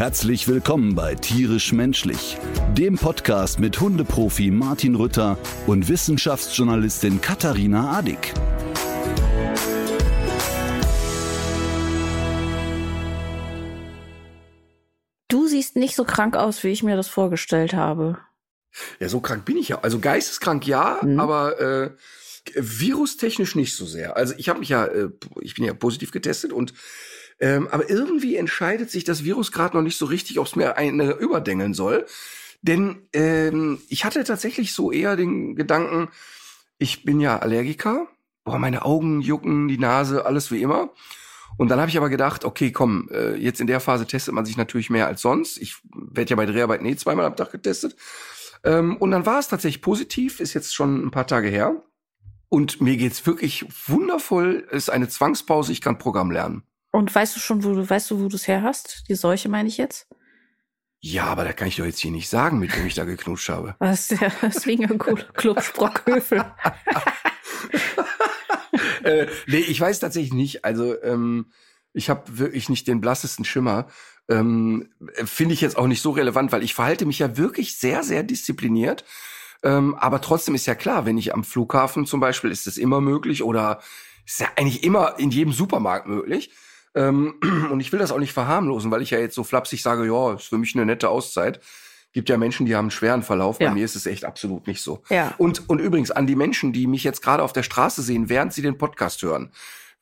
Herzlich willkommen bei Tierisch Menschlich, dem Podcast mit Hundeprofi Martin Rütter und Wissenschaftsjournalistin Katharina Adick. Du siehst nicht so krank aus, wie ich mir das vorgestellt habe. Ja, so krank bin ich ja. Also geisteskrank ja, Mhm. aber äh, virustechnisch nicht so sehr. Also ich habe mich ja, äh, ich bin ja positiv getestet und ähm, aber irgendwie entscheidet sich das Virus gerade noch nicht so richtig, ob es mir eine überdengeln soll. Denn ähm, ich hatte tatsächlich so eher den Gedanken, ich bin ja Allergiker, boah, meine Augen jucken, die Nase, alles wie immer. Und dann habe ich aber gedacht, okay, komm, äh, jetzt in der Phase testet man sich natürlich mehr als sonst. Ich werde ja bei Dreharbeiten eh zweimal am Tag getestet. Ähm, und dann war es tatsächlich positiv, ist jetzt schon ein paar Tage her. Und mir geht's wirklich wundervoll. Ist eine Zwangspause, ich kann Programm lernen. Und weißt du schon, wo du, weißt du, wo du es her hast? Die Seuche meine ich jetzt? Ja, aber da kann ich doch jetzt hier nicht sagen, mit wem ich da geknutscht habe. Was der Swingerclub Sprockhövel. äh, nee, ich weiß tatsächlich nicht. Also ähm, ich habe wirklich nicht den blassesten Schimmer. Ähm, Finde ich jetzt auch nicht so relevant, weil ich verhalte mich ja wirklich sehr, sehr diszipliniert. Ähm, aber trotzdem ist ja klar, wenn ich am Flughafen zum Beispiel, ist das immer möglich oder ist ja eigentlich immer in jedem Supermarkt möglich. Ähm, und ich will das auch nicht verharmlosen, weil ich ja jetzt so flapsig sage, ja, ist für mich eine nette Auszeit. Gibt ja Menschen, die haben einen schweren Verlauf. Ja. Bei mir ist es echt absolut nicht so. Ja. Und, und übrigens an die Menschen, die mich jetzt gerade auf der Straße sehen, während sie den Podcast hören.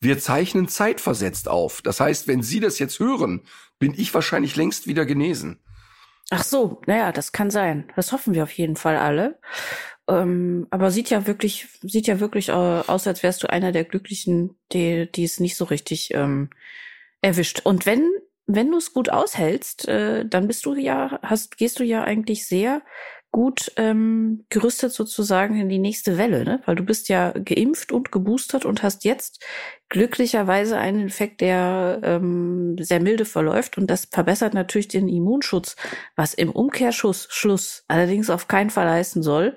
Wir zeichnen zeitversetzt auf. Das heißt, wenn Sie das jetzt hören, bin ich wahrscheinlich längst wieder genesen. Ach so, naja, das kann sein. Das hoffen wir auf jeden Fall alle. Ähm, aber sieht ja wirklich, sieht ja wirklich äh, aus, als wärst du einer der Glücklichen, die, die es nicht so richtig ähm, erwischt. Und wenn, wenn du es gut aushältst, äh, dann bist du ja, hast, gehst du ja eigentlich sehr gut ähm, gerüstet sozusagen in die nächste Welle, ne? Weil du bist ja geimpft und geboostert und hast jetzt glücklicherweise einen Infekt, der ähm, sehr milde verläuft und das verbessert natürlich den Immunschutz, was im Umkehrschluss Schluss allerdings auf keinen Fall heißen soll,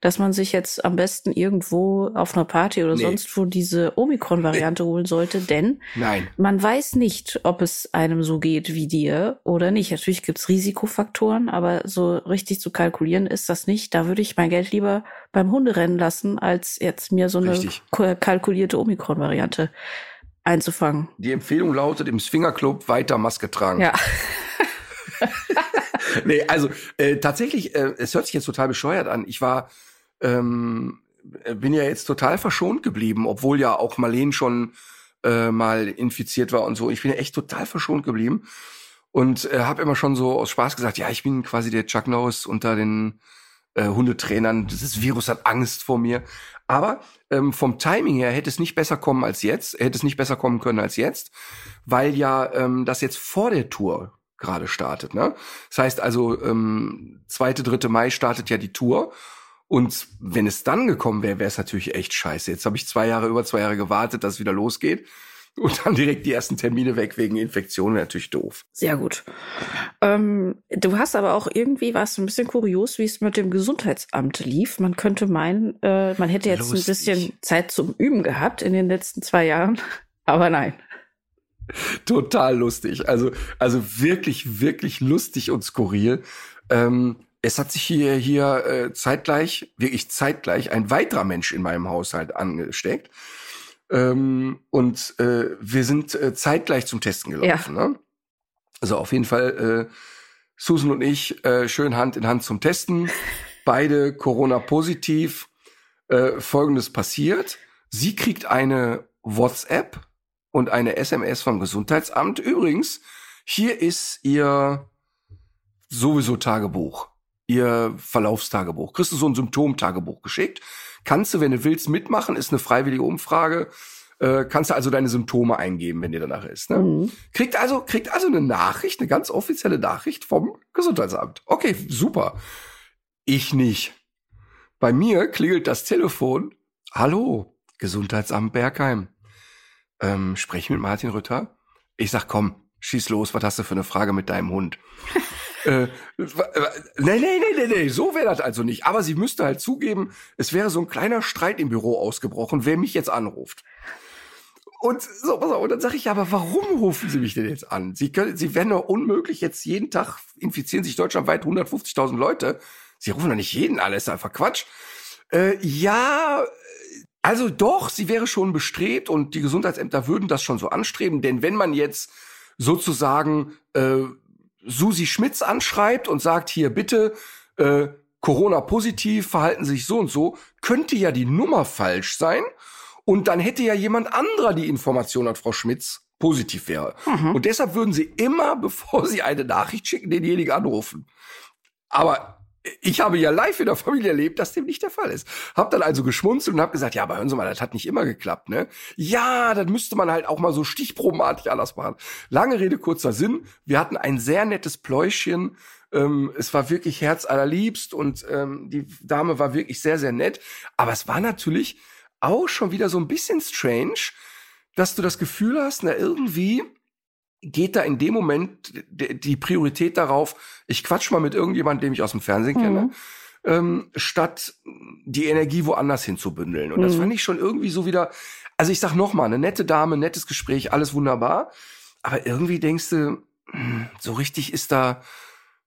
dass man sich jetzt am besten irgendwo auf einer Party oder Nee. sonst wo diese Omikron-Variante holen sollte, denn Nein. man weiß nicht, ob es einem so geht wie dir oder nicht. Natürlich gibt's Risikofaktoren, aber so richtig zu kalkulieren ist das nicht. Da würde ich mein Geld lieber beim Hunderennen lassen, als jetzt mir so eine Richtig. kalkulierte Omikron-Variante einzufangen. Die Empfehlung lautet im Swingerclub weiter Maske tragen. Ja. nee, also äh, tatsächlich, äh, es hört sich jetzt total bescheuert an. Ich war, ähm, äh, bin ja jetzt total verschont geblieben, obwohl ja auch Marleen schon äh, mal infiziert war und so. Ich bin ja echt total verschont geblieben und äh, habe immer schon so aus Spaß gesagt, ja, ich bin quasi der Chuck Norris unter den äh, Hundetrainern. Dieses Virus hat Angst vor mir. Aber ähm, vom Timing her hätte es nicht besser kommen als jetzt, hätte es nicht besser kommen können als jetzt, weil ja ähm, das jetzt vor der Tour gerade startet. Ne? Das heißt also, ähm, zweite, dritte Mai startet ja die Tour. Und wenn es dann gekommen wäre, wäre es natürlich echt scheiße. Jetzt habe ich zwei Jahre, über zwei Jahre gewartet, dass es wieder losgeht. Und dann direkt die ersten Termine weg wegen Infektion, wäre natürlich doof. Sehr gut. Ähm, du hast aber auch irgendwie was ein bisschen kurios, wie es mit dem Gesundheitsamt lief. Man könnte meinen, äh, man hätte jetzt Lustig. ein bisschen Zeit zum Üben gehabt in den letzten zwei Jahren. Aber nein. Total lustig. Also, also wirklich, wirklich lustig und skurril. Ähm, es hat sich hier, hier äh, zeitgleich, wirklich zeitgleich, ein weiterer Mensch in meinem Haushalt angesteckt. Ähm, und äh, wir sind äh, zeitgleich zum Testen gelaufen. Ne? Also auf jeden Fall äh, Susan und ich äh, schön Hand in Hand zum Testen. Beide Corona-positiv. Äh, Folgendes passiert. Sie kriegt eine WhatsApp und eine SMS vom Gesundheitsamt. Übrigens, hier ist ihr sowieso Tagebuch, ihr Verlaufstagebuch. Kriegst du so ein Symptomtagebuch geschickt? Kannst du, wenn du willst, mitmachen, ist eine freiwillige Umfrage. Äh, kannst du also deine Symptome eingeben, wenn dir danach ist. Ne? Mhm. Kriegt also, kriegt also eine Nachricht, eine ganz offizielle Nachricht vom Gesundheitsamt. Okay, super. Ich nicht. Bei mir klingelt das Telefon. Hallo, Gesundheitsamt Bergheim. Ähm, sprech mit Martin Rütter. Ich sag, komm, schieß los, was hast du für eine Frage mit deinem Hund? Äh, nee, nee, nee, nee, nee, so wäre das also nicht. Aber sie müsste halt zugeben, es wäre so ein kleiner Streit im Büro ausgebrochen, wer mich jetzt anruft. Und so, pass auf, und dann sage ich, aber warum rufen Sie mich denn jetzt an? Sie können, Sie werden doch unmöglich jetzt jeden Tag infizieren sich deutschlandweit 150.000 Leute. Sie rufen doch nicht jeden an, ist einfach Quatsch. Äh, ja, also doch, sie wäre schon bestrebt und die Gesundheitsämter würden das schon so anstreben, denn wenn man jetzt sozusagen äh, Susi Schmitz anschreibt und sagt, hier bitte, äh, Corona positiv, verhalten sich so und so, könnte ja die Nummer falsch sein und dann hätte ja jemand anderer die Information an Frau Schmitz positiv wäre. Mhm. Und deshalb würden sie immer, bevor sie eine Nachricht schicken, denjenigen anrufen. Aber ich habe ja live in der Familie erlebt, dass dem nicht der Fall ist. Hab dann also geschmunzelt und hab gesagt, ja, aber hören Sie mal, das hat nicht immer geklappt, ne? Ja, das müsste man halt auch mal so stichprobenartig anders machen. Lange Rede, kurzer Sinn. Wir hatten ein sehr nettes Pläuschen. Ähm, es war wirklich herzallerliebst und ähm, die Dame war wirklich sehr, sehr nett. Aber es war natürlich auch schon wieder so ein bisschen strange, dass du das Gefühl hast, na irgendwie geht da in dem Moment die Priorität darauf, ich quatsch mal mit irgendjemandem, den ich aus dem Fernsehen mhm. kenne, ähm, statt die Energie woanders hinzubündeln. Und mhm. das fand ich schon irgendwie so wieder, also ich sag noch mal, eine nette Dame, nettes Gespräch, alles wunderbar. Aber irgendwie denkst du, so richtig ist da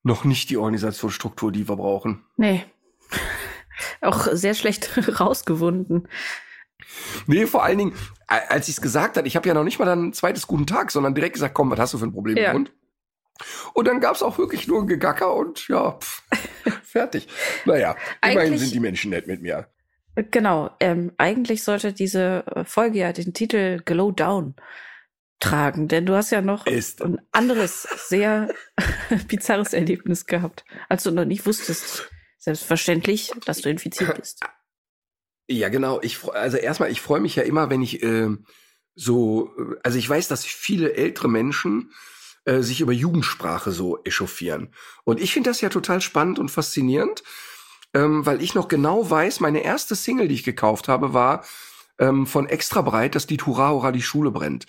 noch nicht die Organisationsstruktur, die wir brauchen. Nee. Auch sehr schlecht rausgewunden. Nee, vor allen Dingen, als ich es gesagt hat, ich habe ja noch nicht mal dann ein zweites guten Tag, sondern direkt gesagt, komm, was hast du für ein Problem ja. im Mund? Und dann gab es auch wirklich nur ein Gegacker und ja, pff, fertig. Naja, immerhin sind die Menschen nett mit mir. Genau, ähm, eigentlich sollte diese Folge ja den Titel Glow Down tragen, denn du hast ja noch Ist. ein anderes, sehr bizarres Erlebnis gehabt, als du noch nicht wusstest, selbstverständlich, dass du infiziert bist. Ja, genau. Ich also erstmal, ich freue mich ja immer, wenn ich äh, so, also ich weiß, dass viele ältere Menschen äh, sich über Jugendsprache so echauffieren. Und ich finde das ja total spannend und faszinierend, ähm, weil ich noch genau weiß, meine erste Single, die ich gekauft habe, war ähm, von Extra Breit, das Lied Hurra, Hurra, die Schule brennt.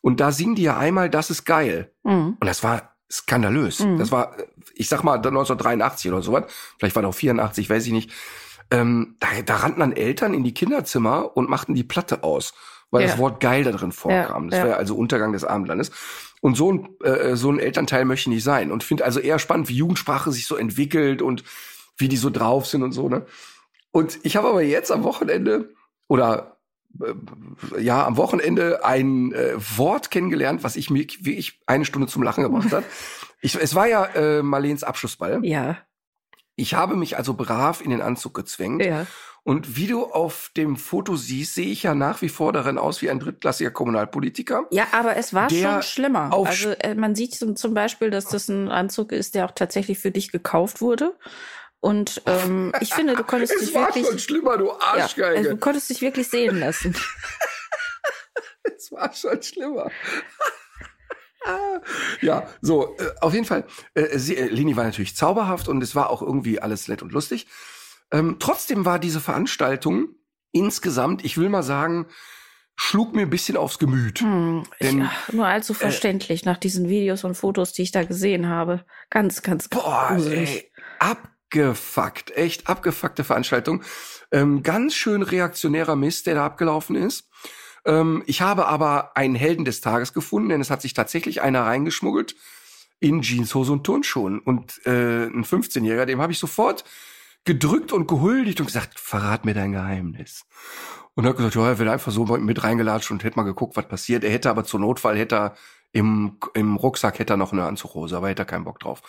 Und da singen die ja einmal, das ist geil. Mhm. Und das war skandalös. Mhm. Das war, ich sag mal, 1983 oder sowas. Vielleicht war das auch 84, weiß ich nicht ähm, da, da rannten dann Eltern in die Kinderzimmer und machten die Platte aus, weil ja. das Wort geil da drin vorkam. Ja, das ja. wäre also Untergang des Abendlandes. Und so ein, äh, so ein Elternteil möchte ich nicht sein. Und finde also eher spannend, wie Jugendsprache sich so entwickelt und wie die so drauf sind und so. Ne? Und ich habe aber jetzt am Wochenende oder äh, ja, am Wochenende ein äh, Wort kennengelernt, was ich mir wirklich eine Stunde zum Lachen gebracht hat. Ich, es war ja äh, Marleens Abschlussball. Ja. Ich habe mich also brav in den Anzug gezwängt. Ja. Und wie du auf dem Foto siehst, sehe ich ja nach wie vor darin aus wie ein drittklassiger Kommunalpolitiker. Ja, aber es war schon schlimmer. Also äh, man sieht zum, zum Beispiel, dass das ein Anzug ist, der auch tatsächlich für dich gekauft wurde. Und ähm, ich finde, du konntest dich wirklich. Es war schon schlimmer, du Arschgeige. Ja, also du konntest dich wirklich sehen lassen. es war schon schlimmer ja, so, äh, auf jeden Fall. Äh, sie, äh, Leni war natürlich zauberhaft und es war auch irgendwie alles nett und lustig. Ähm, trotzdem war diese Veranstaltung insgesamt, ich will mal sagen, schlug mir ein bisschen aufs Gemüt. Hm, Denn, ja, nur allzu äh, verständlich nach diesen Videos und Fotos, die ich da gesehen habe. Ganz, ganz boah, ey, abgefuckt, echt abgefuckte Veranstaltung. Ähm, ganz schön reaktionärer Mist, der da abgelaufen ist. Ähm, ich habe aber einen Helden des Tages gefunden, denn es hat sich tatsächlich einer reingeschmuggelt in Jeanshose und Turnschuhen. Und äh, ein 15-Jähriger, dem habe ich sofort gedrückt und gehuldigt und gesagt, verrat mir dein Geheimnis. Und er hat gesagt, ja, er wäre einfach so mit reingelatscht und hätte mal geguckt, was passiert. Er hätte aber zur Notfall, hätte er im, im Rucksack hätte er noch eine Anzughose, aber hätte er keinen Bock drauf.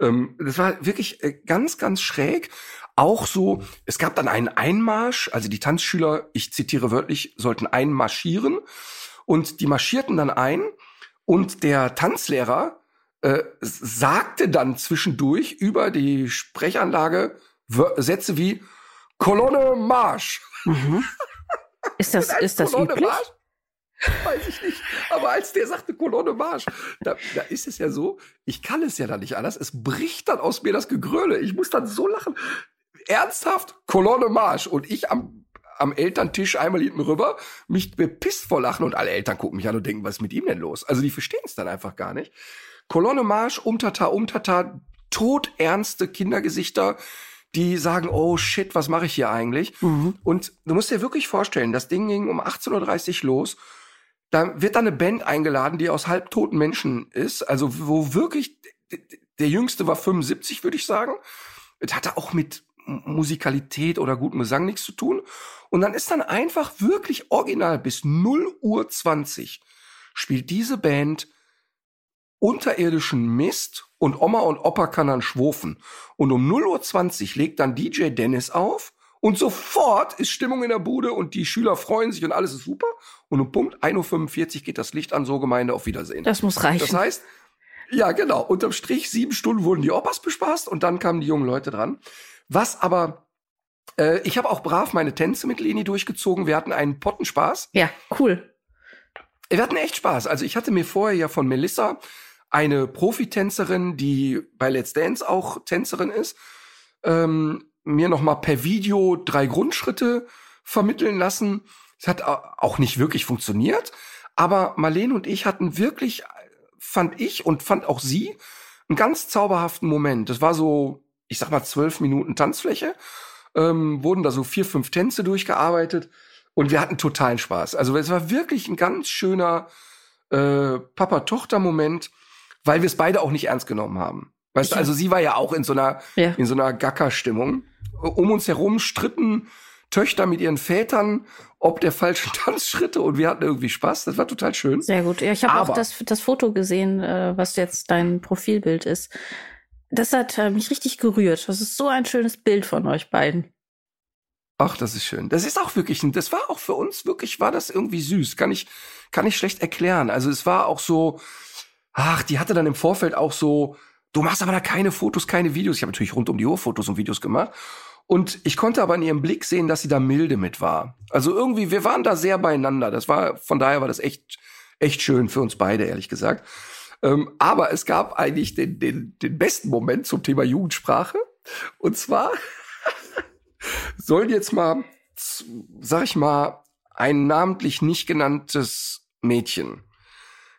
Ähm, das war wirklich äh, ganz, ganz schräg auch so, es gab dann einen Einmarsch, also die Tanzschüler, ich zitiere wörtlich, sollten einmarschieren und die marschierten dann ein und der Tanzlehrer äh, sagte dann zwischendurch über die Sprechanlage Sätze wie Kolonne Marsch. Mhm. Ist das, ist das Kolonne üblich? Marsch? Weiß ich nicht. Aber als der sagte Kolonne Marsch, da, da ist es ja so, ich kann es ja dann nicht anders. Es bricht dann aus mir das Gegröle. Ich muss dann so lachen ernsthaft, Kolonne Marsch und ich am am Elterntisch einmal hinten rüber, mich bepisst vor Lachen und alle Eltern gucken mich an und denken, was ist mit ihm denn los? Also die verstehen es dann einfach gar nicht. Kolonne Marsch, Umtata, Umtata, todernste Kindergesichter, die sagen, oh shit, was mache ich hier eigentlich? Mhm. Und du musst dir wirklich vorstellen, das Ding ging um 18.30 Uhr los. Da wird dann eine Band eingeladen, die aus halbtoten Menschen ist. Also wo wirklich, der Jüngste war 75, würde ich sagen. Das hatte auch mit Musikalität oder gutem Gesang nichts zu tun. Und dann ist dann einfach wirklich original bis 0 Uhr 20 spielt diese Band unterirdischen Mist und Oma und Opa kann dann schwufen. Und um 0 Uhr 20 legt dann DJ Dennis auf und sofort ist Stimmung in der Bude und die Schüler freuen sich und alles ist super. Und um Punkt 1.45 Uhr geht das Licht an, so Gemeinde, auf Wiedersehen. Das muss reichen. Das heißt, ja genau, unterm Strich sieben Stunden wurden die Opas bespaßt und dann kamen die jungen Leute dran. Was aber äh, ich habe auch brav meine Tänze mit Leni durchgezogen. Wir hatten einen Pottenspaß. Ja, cool. Wir hatten echt Spaß. Also ich hatte mir vorher ja von Melissa eine Profitänzerin, die bei Let's Dance auch Tänzerin ist, ähm, mir noch mal per Video drei Grundschritte vermitteln lassen. Es hat auch nicht wirklich funktioniert, aber Marlene und ich hatten wirklich, fand ich und fand auch sie, einen ganz zauberhaften Moment. Das war so, ich sag mal, zwölf Minuten Tanzfläche. Ähm, wurden da so vier, fünf Tänze durchgearbeitet und wir hatten totalen Spaß. Also es war wirklich ein ganz schöner äh, Papa-Tochter-Moment weil wir es beide auch nicht ernst genommen haben. Weißt du, also sie war ja auch in so einer, ja. in so einer Gacker-Stimmung. Um uns herum stritten Töchter mit ihren Vätern ob der falschen Tanzschritte und wir hatten irgendwie Spaß. Das war total schön. Sehr gut. Ja, ich habe auch das, das Foto gesehen, äh, was jetzt dein Profilbild ist. Das hat äh, mich richtig gerührt. Das ist so ein schönes Bild von euch beiden. Ach, das ist schön. Das ist auch wirklich, das war auch für uns wirklich, war das irgendwie süß. Kann ich, kann ich schlecht erklären. Also es war auch so, ach, die hatte dann im Vorfeld auch so, du machst aber da keine Fotos, keine Videos. Ich habe natürlich rund um die Uhr Fotos und Videos gemacht. Und ich konnte aber in ihrem Blick sehen, dass sie da milde mit war. Also irgendwie, wir waren da sehr beieinander. Das war, von daher war das echt, echt schön für uns beide, ehrlich gesagt. Ähm, aber es gab eigentlich den, den, den besten Moment zum Thema Jugendsprache. Und zwar sollen jetzt mal, sag ich mal, ein namentlich nicht genanntes Mädchen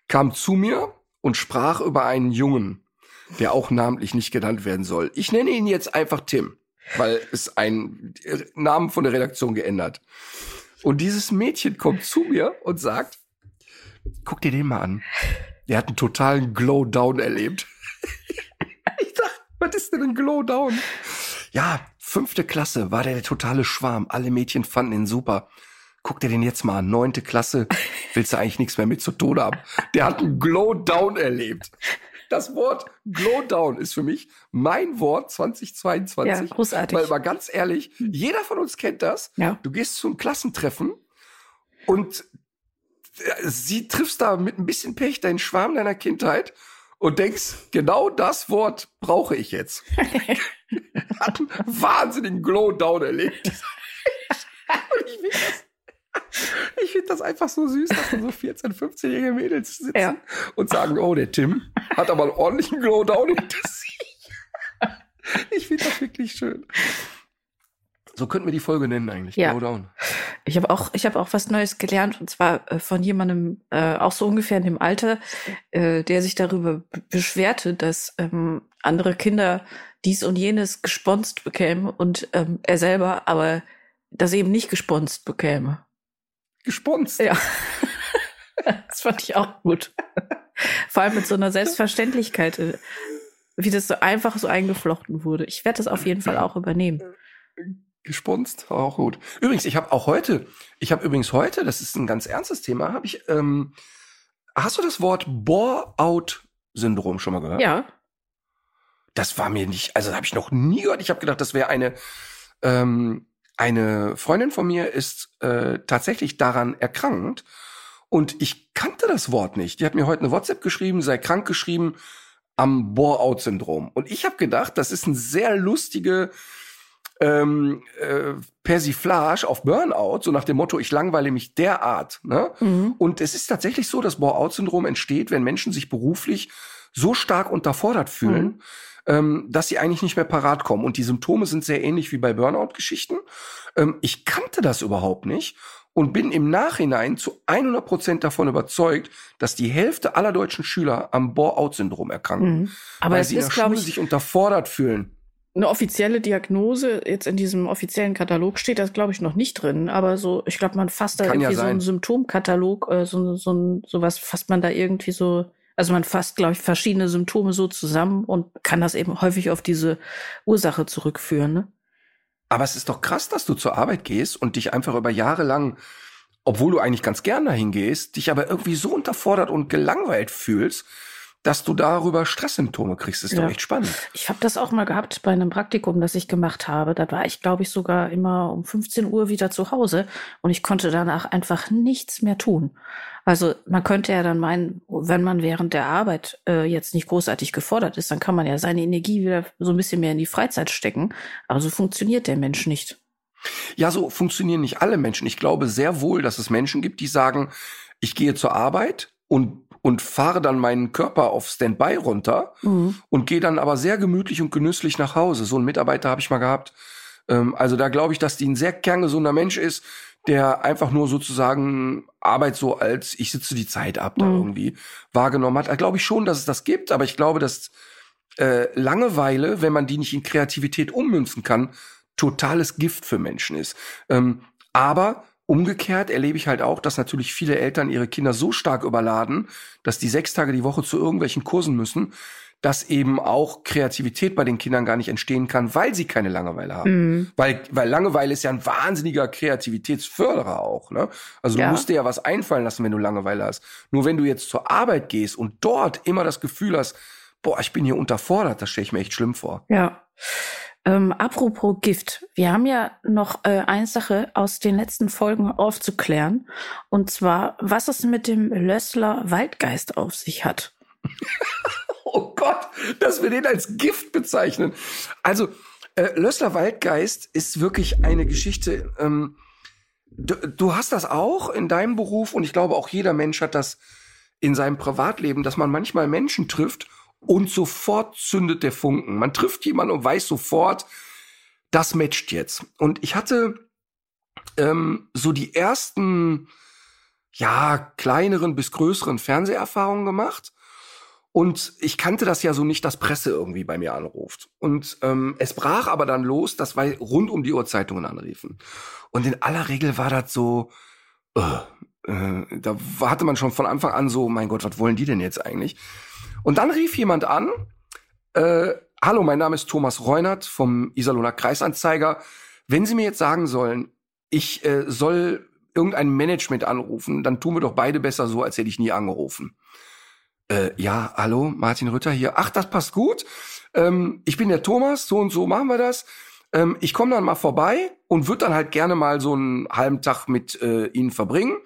kam zu mir und sprach über einen Jungen, der auch namentlich nicht genannt werden soll. Ich nenne ihn jetzt einfach Tim, weil es einen Namen von der Redaktion geändert. Und dieses Mädchen kommt zu mir und sagt, guck dir den mal an. Der hat einen totalen Glow-Down erlebt. ich dachte, was ist denn ein Glow-Down? Ja, fünfte Klasse war der, der totale Schwarm. Alle Mädchen fanden ihn super guck dir den jetzt mal an, neunte Klasse, willst du eigentlich nichts mehr mit zu tun haben. Der hat einen Glow-Down erlebt. Das Wort Glow-Down ist für mich mein Wort 2022. Ja, großartig. Weil mal ganz ehrlich, jeder von uns kennt das. Ja. Du gehst zum Klassentreffen und sie triffst da mit ein bisschen Pech deinen Schwarm deiner Kindheit und denkst, genau das Wort brauche ich jetzt. Hat einen wahnsinnigen Glow-Down erlebt. ich will das ich finde das einfach so süß, dass dann so 14-, 15-jährige Mädels sitzen ja. und sagen, oh, der Tim hat aber einen ordentlichen Glowdown hinter sich. Ich finde das wirklich schön. So könnten wir die Folge nennen eigentlich. Ja. Glowdown. Ich habe auch, ich habe auch was Neues gelernt und zwar äh, von jemandem äh, auch so ungefähr in dem Alter, äh, der sich darüber beschwerte, dass ähm, andere Kinder dies und jenes gesponst bekämen und ähm, er selber aber das eben nicht gesponst bekäme gesponst. Ja. das fand ich auch gut. Vor allem mit so einer Selbstverständlichkeit, äh, wie das so einfach so eingeflochten wurde. Ich werde das auf jeden Fall auch übernehmen. Gesponst, auch gut. Übrigens, ich habe auch heute, ich habe übrigens heute, das ist ein ganz ernstes Thema, habe ich, ähm, hast du das Wort Bore-out-Syndrom schon mal gehört? Ja. Das war mir nicht, also habe ich noch nie gehört. Ich habe gedacht, das wäre eine ähm, eine Freundin von mir ist äh, tatsächlich daran erkrankt und ich kannte das Wort nicht. Die hat mir heute eine WhatsApp geschrieben, sei krank geschrieben am Bore-out-Syndrom. Und ich habe gedacht, das ist ein sehr lustige ähm, äh, Persiflage auf Burnout, so nach dem Motto, ich langweile mich derart. Ne? Mhm. Und es ist tatsächlich so, das Bore-out-Syndrom entsteht, wenn Menschen sich beruflich so stark unterfordert fühlen, mhm ähm, dass sie eigentlich nicht mehr parat kommen. Und die Symptome sind sehr ähnlich wie bei Burnout-Geschichten. Ähm, ich kannte das überhaupt nicht und bin im Nachhinein zu 100 Prozent davon überzeugt, dass die Hälfte aller deutschen Schüler am Bore-out-Syndrom erkranken, Mhm. Aber weil es sie in ist, der Schule ich, sich unterfordert fühlen. Eine offizielle Diagnose. Jetzt in diesem offiziellen Katalog steht das, glaube ich, noch nicht drin. Aber so, ich glaube, man fasst da Kann ja irgendwie so einen. Symptomkatalog, äh, so, so, ein- sowas fasst man da irgendwie so. Also man fasst, glaube ich, verschiedene Symptome so zusammen und kann das eben häufig auf diese Ursache zurückführen. Ne? Aber es ist doch krass, dass du zur Arbeit gehst und dich einfach über Jahre lang, obwohl du eigentlich ganz gern dahin gehst, dich aber irgendwie so unterfordert und gelangweilt fühlst, dass du darüber Stresssymptome kriegst. Das ist Ja. doch echt spannend. Ich habe das auch mal gehabt bei einem Praktikum, das ich gemacht habe. Da war ich, glaube ich, sogar immer um 15 Uhr wieder zu Hause und ich konnte danach einfach nichts mehr tun. Also man könnte ja dann meinen, wenn man während der Arbeit äh, jetzt nicht großartig gefordert ist, dann kann man ja seine Energie wieder so ein bisschen mehr in die Freizeit stecken. Aber so funktioniert der Mensch nicht. Ja, so funktionieren nicht alle Menschen. Ich glaube sehr wohl, dass es Menschen gibt, die sagen, ich gehe zur Arbeit und, und fahre dann meinen Körper auf Standby runter und gehe dann aber sehr gemütlich und genüsslich nach Hause. So einen Mitarbeiter habe ich mal gehabt. Ähm, also da glaube ich, dass die ein sehr kerngesunder Mensch ist, der einfach nur sozusagen Arbeit so als ich sitze die Zeit ab da Mhm. irgendwie wahrgenommen hat. Da glaube ich schon, dass es das gibt, aber ich glaube, dass äh, Langeweile, wenn man die nicht in Kreativität ummünzen kann, totales Gift für Menschen ist. Ähm, aber umgekehrt erlebe ich halt auch, dass natürlich viele Eltern ihre Kinder so stark überladen, dass die sechs Tage die Woche zu irgendwelchen Kursen müssen, dass eben auch Kreativität bei den Kindern gar nicht entstehen kann, weil sie keine Langeweile haben. Mhm. Weil, weil Langeweile ist ja ein wahnsinniger Kreativitätsförderer auch. Ne? Also du Ja. musst dir ja was einfallen lassen, wenn du Langeweile hast. Nur wenn du jetzt zur Arbeit gehst und dort immer das Gefühl hast, boah, ich bin hier unterfordert, das stelle ich mir echt schlimm vor. Ja. Ähm, apropos Gift, wir haben ja noch äh, eine Sache aus den letzten Folgen aufzuklären. Und zwar, was es mit dem Lössler Waldgeist auf sich hat. Oh Gott, dass wir den als Gift bezeichnen. Also, äh, Lössler Waldgeist ist wirklich eine Geschichte. Ähm, du, du hast das auch in deinem Beruf und ich glaube auch jeder Mensch hat das in seinem Privatleben, dass man manchmal Menschen trifft und sofort zündet der Funken. Man trifft jemanden und weiß sofort, das matcht jetzt. Und ich hatte ähm, so die ersten, ja, kleineren bis größeren Fernseherfahrungen gemacht. Und ich kannte das ja so nicht, dass Presse irgendwie bei mir anruft. Und ähm, es brach aber dann los, dass weil rund um die Uhr Zeitungen anriefen. Und in aller Regel war das so, äh, äh, da hatte man schon von Anfang an so, mein Gott, was wollen die denn jetzt eigentlich? Und dann rief jemand an, äh, hallo, mein Name ist Thomas Reunert vom Iserlohner Kreisanzeiger. Wenn Sie mir jetzt sagen sollen, ich äh, soll irgendein Management anrufen, dann tun wir doch beide besser so, als hätte ich nie angerufen. Äh, ja, hallo, Martin Rütter hier. Ach, das passt gut. Ähm, ich bin der Thomas, so und so machen wir das. Ähm, ich komme dann mal vorbei und würde dann halt gerne mal so einen halben Tag mit äh, Ihnen verbringen.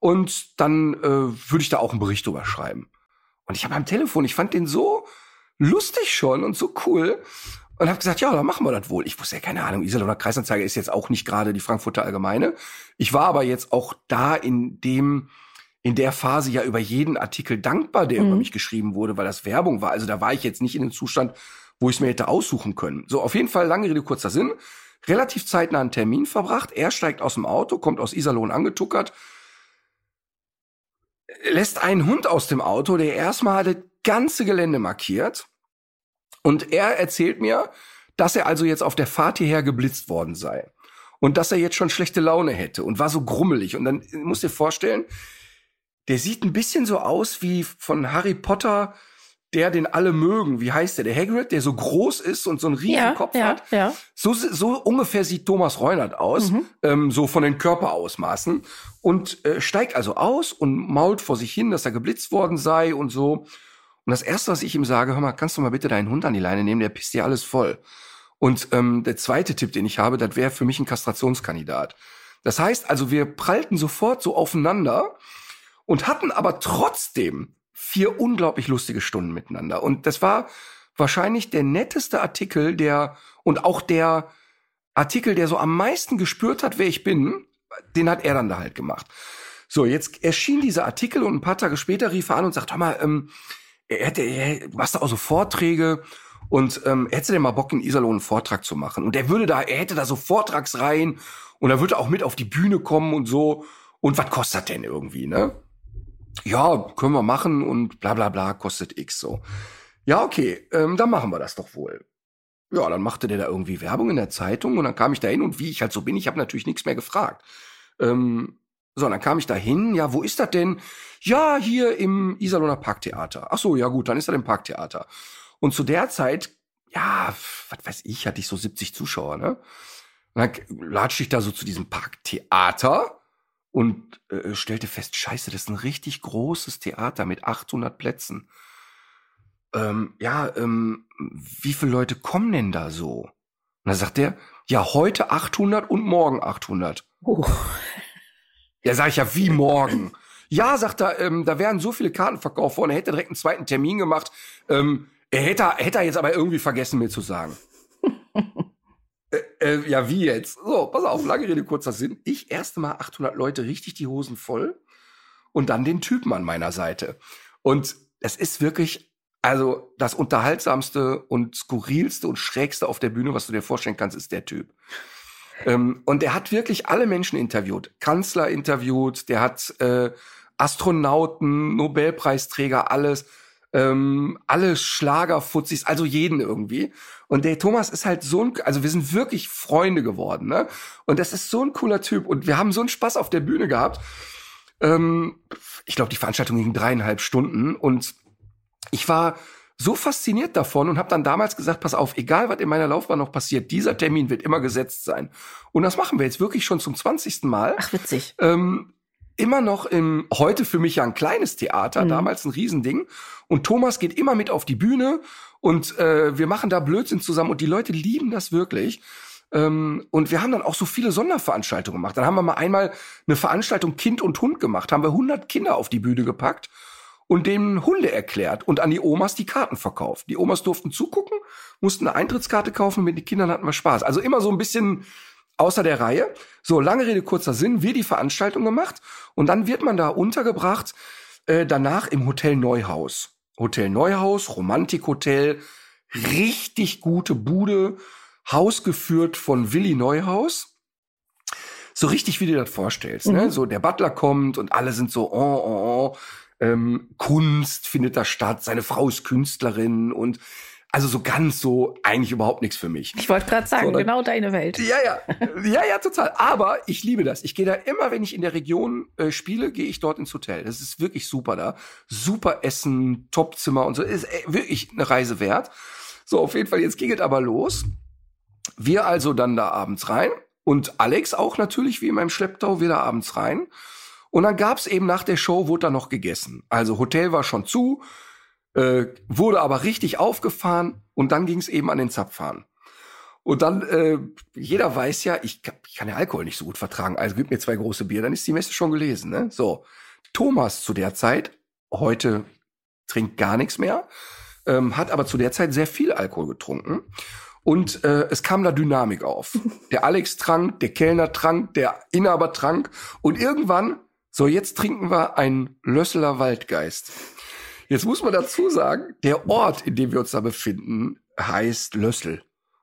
Und dann äh, würde ich da auch einen Bericht drüber schreiben. Und ich habe am Telefon, ich fand den so lustig schon und so cool. Und habe gesagt, ja, dann machen wir das wohl. Ich wusste ja keine Ahnung, Iserlohner Kreisanzeiger ist jetzt auch nicht gerade die Frankfurter Allgemeine. Ich war aber jetzt auch da in dem in der Phase ja über jeden Artikel dankbar, der Mhm. über mich geschrieben wurde, weil das Werbung war. Also da war ich jetzt nicht in dem Zustand, wo ich es mir hätte aussuchen können. So, auf jeden Fall, lange Rede, kurzer Sinn. Relativ zeitnah einen Termin verbracht. Er steigt aus dem Auto, kommt aus Iserlohn angetuckert, lässt einen Hund aus dem Auto, der erstmal das ganze Gelände markiert. Und er erzählt mir, dass er also jetzt auf der Fahrt hierher geblitzt worden sei. Und dass er jetzt schon schlechte Laune hätte und war so grummelig. Und dann musst du dir vorstellen, der sieht ein bisschen so aus wie von Harry Potter, der den alle mögen. Wie heißt der? Der Hagrid, der so groß ist und so einen riesen Ja, Kopf ja, hat. ja. So, so ungefähr sieht Thomas Reunert aus, Mhm. ähm, so von den Körperausmaßen. Und äh, steigt also aus und mault vor sich hin, dass er geblitzt worden sei und so. Und das Erste, was ich ihm sage, hör mal, kannst du mal bitte deinen Hund an die Leine nehmen, der pisst dir alles voll. Und ähm, der zweite Tipp, den ich habe, das wäre für mich ein Kastrationskandidat. Das heißt also, wir prallten sofort so aufeinander und hatten aber trotzdem vier unglaublich lustige Stunden miteinander. Und das war wahrscheinlich der netteste Artikel, der und auch der Artikel, der so am meisten gespürt hat, wer ich bin, den hat er dann da halt gemacht. So, jetzt erschien dieser Artikel und ein paar Tage später rief er an und sagt, hör mal, ähm, er hätte, er, du machst da auch so Vorträge Und ähm, hättest du denn mal Bock, in Iserlohn einen Vortrag zu machen? Und er würde da, er hätte da so Vortragsreihen und er würde auch mit auf die Bühne kommen und so. Und was kostet denn irgendwie, ne? Ja, können wir machen und bla bla bla, kostet X so. Ja, okay, ähm, dann machen wir das doch wohl. Ja, dann machte der da irgendwie Werbung in der Zeitung und dann kam ich da hin und wie ich halt so bin, ich habe natürlich nichts mehr gefragt. Ähm, so, dann kam ich da hin, ja, wo ist das denn? Ja, hier im Iserlohner Parktheater. Ach so, ja gut, dann ist das im Parktheater. Und zu der Zeit, ja, was weiß ich, hatte ich so 70 Zuschauer, ne? Und dann latschte ich da so zu diesem Parktheater und äh, stellte fest, scheiße, das ist ein richtig großes Theater mit 800 Plätzen. Ähm, ja, ähm, wie viele Leute kommen denn da so? Und dann sagt er, ja, heute 800 und morgen 800. Oh. Ja, sag ich ja, wie morgen? Ja, sagt er, ähm, da wären so viele Karten verkauft worden, er hätte direkt einen zweiten Termin gemacht. Ähm, er hätte, hätte er jetzt aber irgendwie vergessen, mir zu sagen. äh, äh, ja, wie jetzt? So, pass auf, lange Rede, kurzer Sinn. Ich erste Mal 800 Leute, richtig die Hosen voll. Und dann den Typen an meiner Seite. Und es ist wirklich, also das unterhaltsamste und skurrilste und schrägste auf der Bühne, was du dir vorstellen kannst, ist der Typ. Ähm, und er hat wirklich alle Menschen interviewt. Kanzler interviewt, der hat äh, Astronauten, Nobelpreisträger, alles ähm, alle Schlagerfutzis, also jeden irgendwie. Und der Thomas ist halt so ein, also wir sind wirklich Freunde geworden, ne? Und das ist so ein cooler Typ und wir haben so einen Spaß auf der Bühne gehabt. Ähm, ich glaube, die Veranstaltung ging dreieinhalb Stunden und ich war so fasziniert davon und habe dann damals gesagt, pass auf, egal was in meiner Laufbahn noch passiert, dieser Termin wird immer gesetzt sein. Und das machen wir jetzt wirklich schon zum 20. Mal. Ach, witzig. Ähm, immer noch im, heute für mich ja ein kleines Theater, mhm. damals ein Riesending. Und Thomas geht immer mit auf die Bühne und äh, wir machen da Blödsinn zusammen und die Leute lieben das wirklich. Ähm, und wir haben dann auch so viele Sonderveranstaltungen gemacht. Dann haben wir mal einmal eine Veranstaltung Kind und Hund gemacht, haben wir 100 Kinder auf die Bühne gepackt und denen Hunde erklärt und an die Omas die Karten verkauft. Die Omas durften zugucken, mussten eine Eintrittskarte kaufen mit den Kindern hatten wir Spaß. Also immer so ein bisschen außer der Reihe. So, lange Rede, kurzer Sinn, wir die Veranstaltung gemacht und dann wird man da untergebracht, äh, danach im Hotel Neuhaus. Hotel Neuhaus, Romantikhotel, richtig gute Bude, Haus geführt von Willi Neuhaus. So richtig, wie du das vorstellst. Ne? Mhm. Ne? So der Butler kommt und alle sind so, oh, oh, oh. Ähm, Kunst findet da statt, seine Frau ist Künstlerin und also so ganz so eigentlich überhaupt nichts für mich. Ich wollte gerade sagen, so, genau deine Welt. Ja, ja, ja, ja, total. Aber ich liebe das. Ich gehe da immer, wenn ich in der Region äh, spiele, gehe ich dort ins Hotel. Das ist wirklich super da. Super Essen, Topzimmer und so. Ist äh, wirklich eine Reise wert. So, auf jeden Fall, jetzt ging es aber los. Wir also dann da abends rein und Alex auch natürlich, wie in meinem Schlepptau, wieder abends rein. Und dann gab's eben nach der Show, wurde da noch gegessen. Also Hotel war schon zu, äh, wurde aber richtig aufgefahren und dann ging es eben an den Zapfhahn. Und dann, äh, jeder weiß ja, ich, ich kann ja Alkohol nicht so gut vertragen, also gib mir zwei große Bier, dann ist die Messe schon gelesen. Ne? So, Thomas zu der Zeit, heute trinkt gar nichts mehr, ähm, hat aber zu der Zeit sehr viel Alkohol getrunken. Und äh, es kam da Dynamik auf. Der Alex trank, der Kellner trank, der Inhaber trank. Und irgendwann, so jetzt trinken wir einen Lösseler Waldgeist. Jetzt muss man dazu sagen, der Ort, in dem wir uns da befinden, heißt Lössel.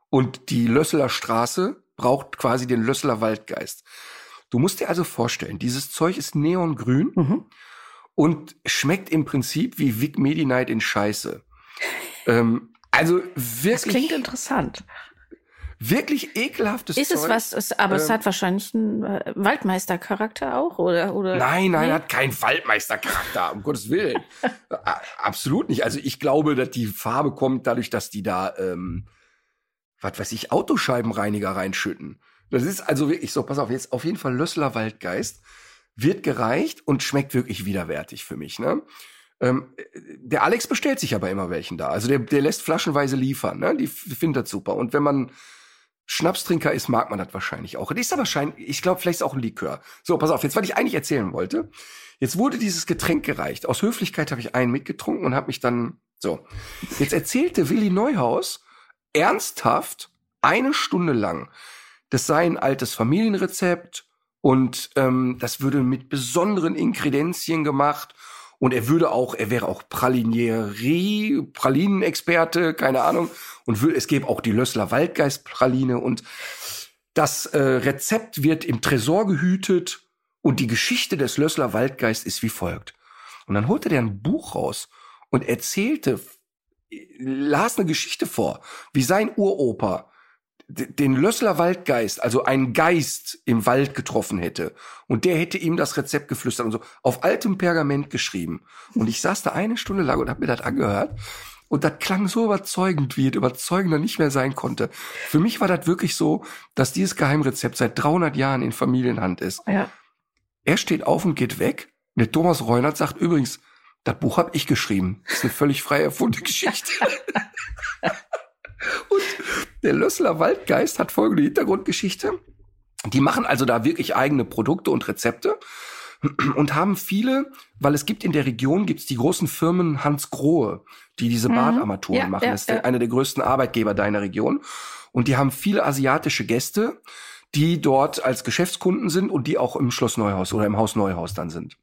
Und die Lösseler Straße braucht quasi den Lösseler Waldgeist. Du musst dir also vorstellen, dieses Zeug ist neongrün mhm. und schmeckt im Prinzip wie Vic Medi-Night in Scheiße. Ähm, also wirklich. Das klingt interessant wirklich ekelhaftes Ist es was, ist, aber ähm, es hat wahrscheinlich einen äh, Waldmeistercharakter auch, oder? oder nein, nein, nee? hat keinen Waldmeistercharakter, um Gottes Willen. Absolut nicht. Also ich glaube, dass die Farbe kommt dadurch, dass die da, ähm, was weiß ich, Autoscheibenreiniger reinschütten. Das ist also wirklich so, pass auf, jetzt auf jeden Fall Lössler Waldgeist wird gereicht und schmeckt wirklich widerwärtig für mich, ne? Ähm, der Alex bestellt sich aber immer welchen da. Also der, der lässt flaschenweise liefern, ne? Die, die findet das super. Und wenn man Schnapstrinker ist, mag man das wahrscheinlich auch. Das ist aber wahrscheinlich, ich glaube, vielleicht ist auch ein Likör. So, pass auf, jetzt, was ich eigentlich erzählen wollte. Jetzt wurde dieses Getränk gereicht. Aus Höflichkeit habe ich einen mitgetrunken und habe mich dann so. Jetzt erzählte Willi Neuhaus ernsthaft eine Stunde lang, das sei ein altes Familienrezept und ähm, das würde mit besonderen Inkredenzien gemacht Und er würde auch, er wäre auch Pralinierie, Pralinenexperte, keine Ahnung. Und es gäbe auch die Lössler Waldgeist-Praline. Und das äh, Rezept wird im Tresor gehütet. Und die Geschichte des Lössler Waldgeist ist wie folgt. Und dann holte der ein Buch raus und erzählte, las eine Geschichte vor, wie sein Uropa den Lössler Waldgeist, also einen Geist im Wald getroffen hätte und der hätte ihm das Rezept geflüstert und so auf altem Pergament geschrieben. Und ich saß da eine Stunde lang und habe mir das angehört und das klang so überzeugend, wie es überzeugender nicht mehr sein konnte. Für mich war das wirklich so, dass dieses Geheimrezept seit 300 Jahren in Familienhand ist. Ja. Er steht auf und geht weg. Der Thomas Reunert sagt übrigens, das Buch habe ich geschrieben. Das ist eine völlig frei erfundene Geschichte. Und der Lössler Waldgeist hat folgende Hintergrundgeschichte. Die machen also da wirklich eigene Produkte und Rezepte und haben viele, weil es gibt in der Region gibt's die großen Firmen Hans Grohe, die diese mhm. Badarmaturen ja, machen. Ja, das ist ja. einer der größten Arbeitgeber deiner Region. Und die haben viele asiatische Gäste, die dort als Geschäftskunden sind und die auch im Schloss Neuhaus oder im Haus Neuhaus dann sind.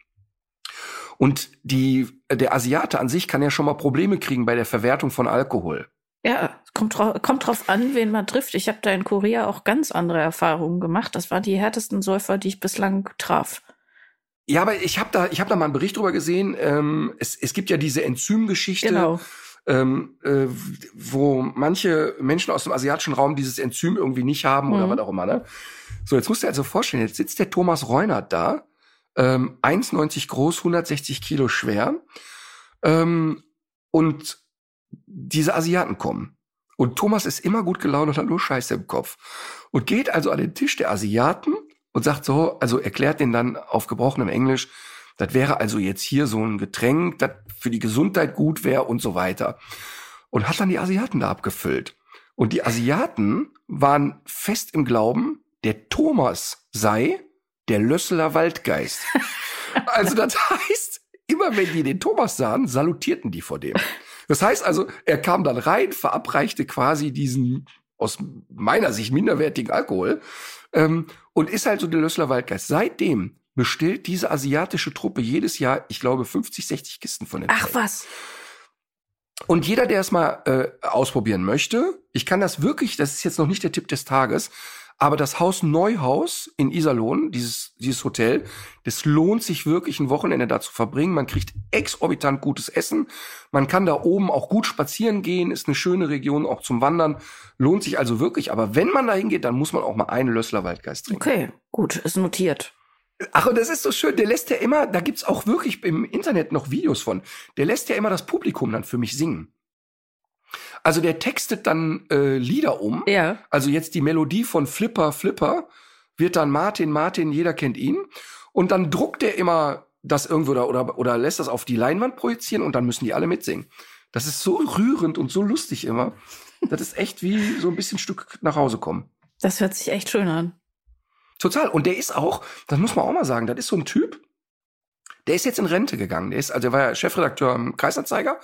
Und die, der Asiate an sich kann ja schon mal Probleme kriegen bei der Verwertung von Alkohol. Ja, kommt, kommt drauf an, wen man trifft. Ich habe da in Korea auch ganz andere Erfahrungen gemacht. Das waren die härtesten Säufer, die ich bislang traf. Ja, aber ich habe da, ich habe da mal einen Bericht drüber gesehen. Ähm, es, es gibt ja diese Enzymgeschichte, genau. ähm, äh, wo manche Menschen aus dem asiatischen Raum dieses Enzym irgendwie nicht haben mhm. oder was auch immer. Ne? So, jetzt musst du dir also vorstellen, jetzt sitzt der Thomas Reunert da, ähm, 1,90 groß, 160 Kilo schwer ähm, und diese Asiaten kommen. Und Thomas ist immer gut gelaunt und hat nur Scheiße im Kopf. Und geht also an den Tisch der Asiaten und sagt so, also erklärt den dann auf gebrochenem Englisch, das wäre also jetzt hier so ein Getränk, das für die Gesundheit gut wäre und so weiter. Und hat dann die Asiaten da abgefüllt. Und die Asiaten waren fest im Glauben, der Thomas sei der Lösseler Waldgeist. also das heißt, immer wenn die den Thomas sahen, salutierten die vor dem. Das heißt also, er kam dann rein, verabreichte quasi diesen aus meiner Sicht minderwertigen Alkohol ähm, und ist halt so der Lössler Waldgeist. Seitdem bestellt diese asiatische Truppe jedes Jahr, ich glaube, 50, 60 Kisten von dem. Ach Zeug. was. Und jeder, der es mal äh, ausprobieren möchte, ich kann das wirklich, das ist jetzt noch nicht der Tipp des Tages, aber das Haus Neuhaus in Iserlohn, dieses, dieses Hotel, das lohnt sich wirklich ein Wochenende da zu verbringen. Man kriegt exorbitant gutes Essen. Man kann da oben auch gut spazieren gehen, ist eine schöne Region auch zum Wandern. Lohnt sich also wirklich. Aber wenn man da hingeht, dann muss man auch mal einen Lössler Waldgeist trinken. Okay, gut, ist notiert. Ach, und das ist so schön, der lässt ja immer, da gibt's auch wirklich im Internet noch Videos von, der lässt ja immer das Publikum dann für mich singen. Also der textet dann äh, Lieder um. Ja. Also jetzt die Melodie von Flipper, Flipper wird dann Martin, Martin, jeder kennt ihn. Und dann druckt er immer das irgendwo oder, oder, oder lässt das auf die Leinwand projizieren und dann müssen die alle mitsingen. Das ist so rührend und so lustig immer. Das ist echt wie so ein bisschen Stück nach Hause kommen. Das hört sich echt schön an. Total. Und der ist auch, das muss man auch mal sagen, das ist so ein Typ, der ist jetzt in Rente gegangen. Der ist, also der war ja Chefredakteur im Kreisanzeiger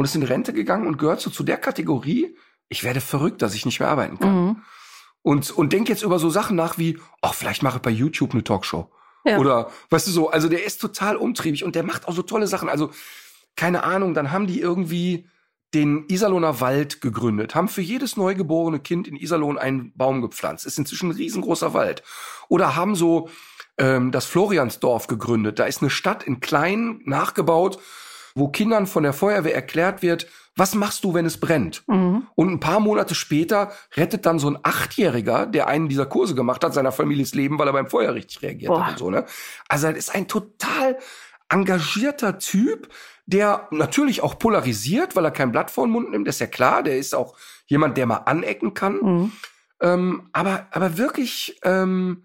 und ist in Rente gegangen und gehört so zu der Kategorie, ich werde verrückt, dass ich nicht mehr arbeiten kann. Mhm. Und, und denk jetzt über so Sachen nach wie, ach, vielleicht mache ich bei YouTube eine Talkshow. Ja. Oder, weißt du so, also der ist total umtriebig und der macht auch so tolle Sachen. Also, keine Ahnung, dann haben die irgendwie den Iserlohner Wald gegründet, haben für jedes neugeborene Kind in Iserlohn einen Baum gepflanzt. Ist inzwischen ein riesengroßer Wald. Oder haben so ähm, das Floriansdorf gegründet. Da ist eine Stadt in klein nachgebaut wo Kindern von der Feuerwehr erklärt wird, was machst du, wenn es brennt? Mhm. Und ein paar Monate später rettet dann so ein Achtjähriger, der einen dieser Kurse gemacht hat, seiner Families Leben, weil er beim Feuer richtig reagiert Boah. hat und so, ne? Also, das ist ein total engagierter Typ, der natürlich auch polarisiert, weil er kein Blatt vor den Mund nimmt, das ist ja klar. Der ist auch jemand, der mal anecken kann. Mhm. Ähm, aber, aber wirklich, ähm,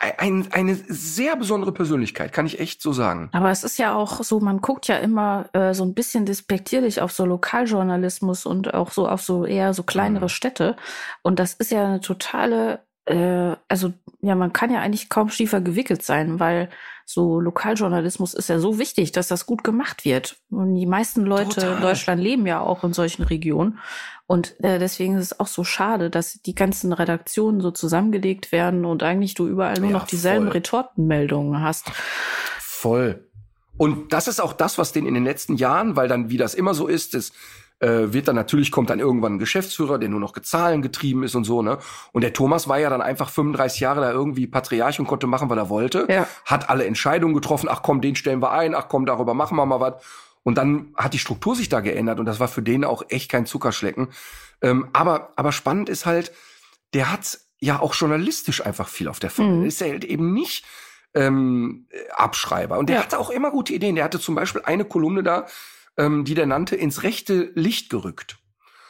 ein, eine sehr besondere Persönlichkeit, kann ich echt so sagen. Aber es ist ja auch so, man guckt ja immer äh, so ein bisschen despektierlich auf so Lokaljournalismus und auch so auf so eher so kleinere mhm. Städte. Und das ist ja eine totale, äh, also ja, man kann ja eigentlich kaum schiefer gewickelt sein, weil so Lokaljournalismus ist ja so wichtig, dass das gut gemacht wird. Und die meisten Leute Total. in Deutschland leben ja auch in solchen Regionen. Und äh, deswegen ist es auch so schade, dass die ganzen Redaktionen so zusammengelegt werden und eigentlich du überall nur ja, noch dieselben voll. Retortenmeldungen hast. Voll. Und das ist auch das, was den in den letzten Jahren, weil dann, wie das immer so ist, ist äh, wird dann natürlich kommt dann irgendwann ein Geschäftsführer, der nur noch gezahlen getrieben ist und so, ne? Und der Thomas war ja dann einfach 35 Jahre da irgendwie Patriarch und konnte machen, was er wollte. Ja. Hat alle Entscheidungen getroffen, ach komm, den stellen wir ein, ach komm, darüber machen wir mal was. Und dann hat die Struktur sich da geändert und das war für den auch echt kein Zuckerschlecken. Ähm, aber, aber spannend ist halt, der hat ja auch journalistisch einfach viel auf der Pfanne. Mhm. Ist er halt eben nicht ähm, Abschreiber. Und der Ja. hatte auch immer gute Ideen. Der hatte zum Beispiel eine Kolumne da, ähm, die der nannte, ins rechte Licht gerückt.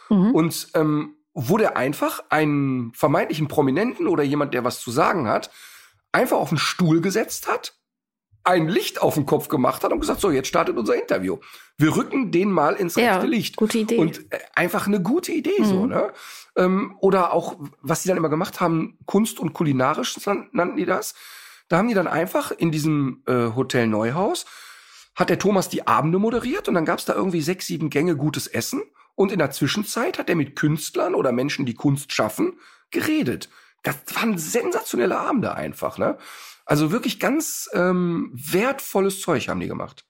Mhm. Und ähm, wo der einfach einen vermeintlichen Prominenten oder jemand, der was zu sagen hat, einfach auf einen Stuhl gesetzt hat, ein Licht auf den Kopf gemacht hat und gesagt, so, jetzt startet unser Interview. Wir rücken den mal ins Ja, rechte Licht. gute Idee. Und äh, einfach eine gute Idee, so, Mhm. ne? Ähm, oder auch, was die dann immer gemacht haben, Kunst und kulinarisch nan- nannten die das. Da haben die dann einfach in diesem äh, Hotel Neuhaus, hat der Thomas die Abende moderiert und dann gab's da irgendwie sechs, sieben Gänge gutes Essen. Und in der Zwischenzeit hat er mit Künstlern oder Menschen, die Kunst schaffen, geredet. Das waren sensationelle Abende einfach, ne? Also wirklich ganz ähm, wertvolles Zeug haben die gemacht.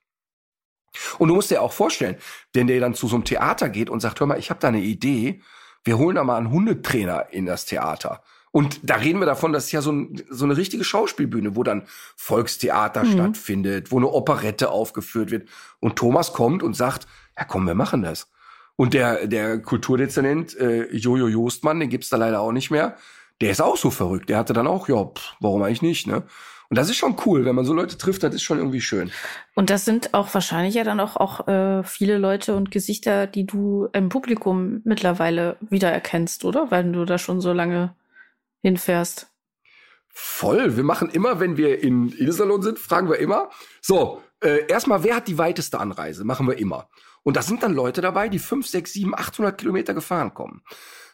Und du musst dir auch vorstellen, wenn der dann zu so einem Theater geht und sagt, hör mal, ich habe da eine Idee, wir holen da mal einen Hundetrainer in das Theater. Und da reden wir davon, das ist ja so, ein, so eine richtige Schauspielbühne, wo dann Volkstheater Mhm. stattfindet, wo eine Operette aufgeführt wird. Und Thomas kommt und sagt, ja komm, wir machen das. Und der, der Kulturdezernent äh, Jojo Jostmann, den gibt's da leider auch nicht mehr, der ist auch so verrückt. Der hatte dann auch, ja, pff, warum eigentlich nicht, ne? Und das ist schon cool, wenn man so Leute trifft, das ist schon irgendwie schön. Und das sind auch wahrscheinlich ja dann auch, auch äh, viele Leute und Gesichter, die du im Publikum mittlerweile wiedererkennst, oder? Weil du da schon so lange hinfährst. Voll. Wir machen immer, wenn wir in Ilsalon sind, fragen wir immer, so, äh, erstmal, wer hat die weiteste Anreise? Machen wir immer. Und da sind dann Leute dabei, die fünf, sechs, sieben, 800 Kilometer gefahren kommen.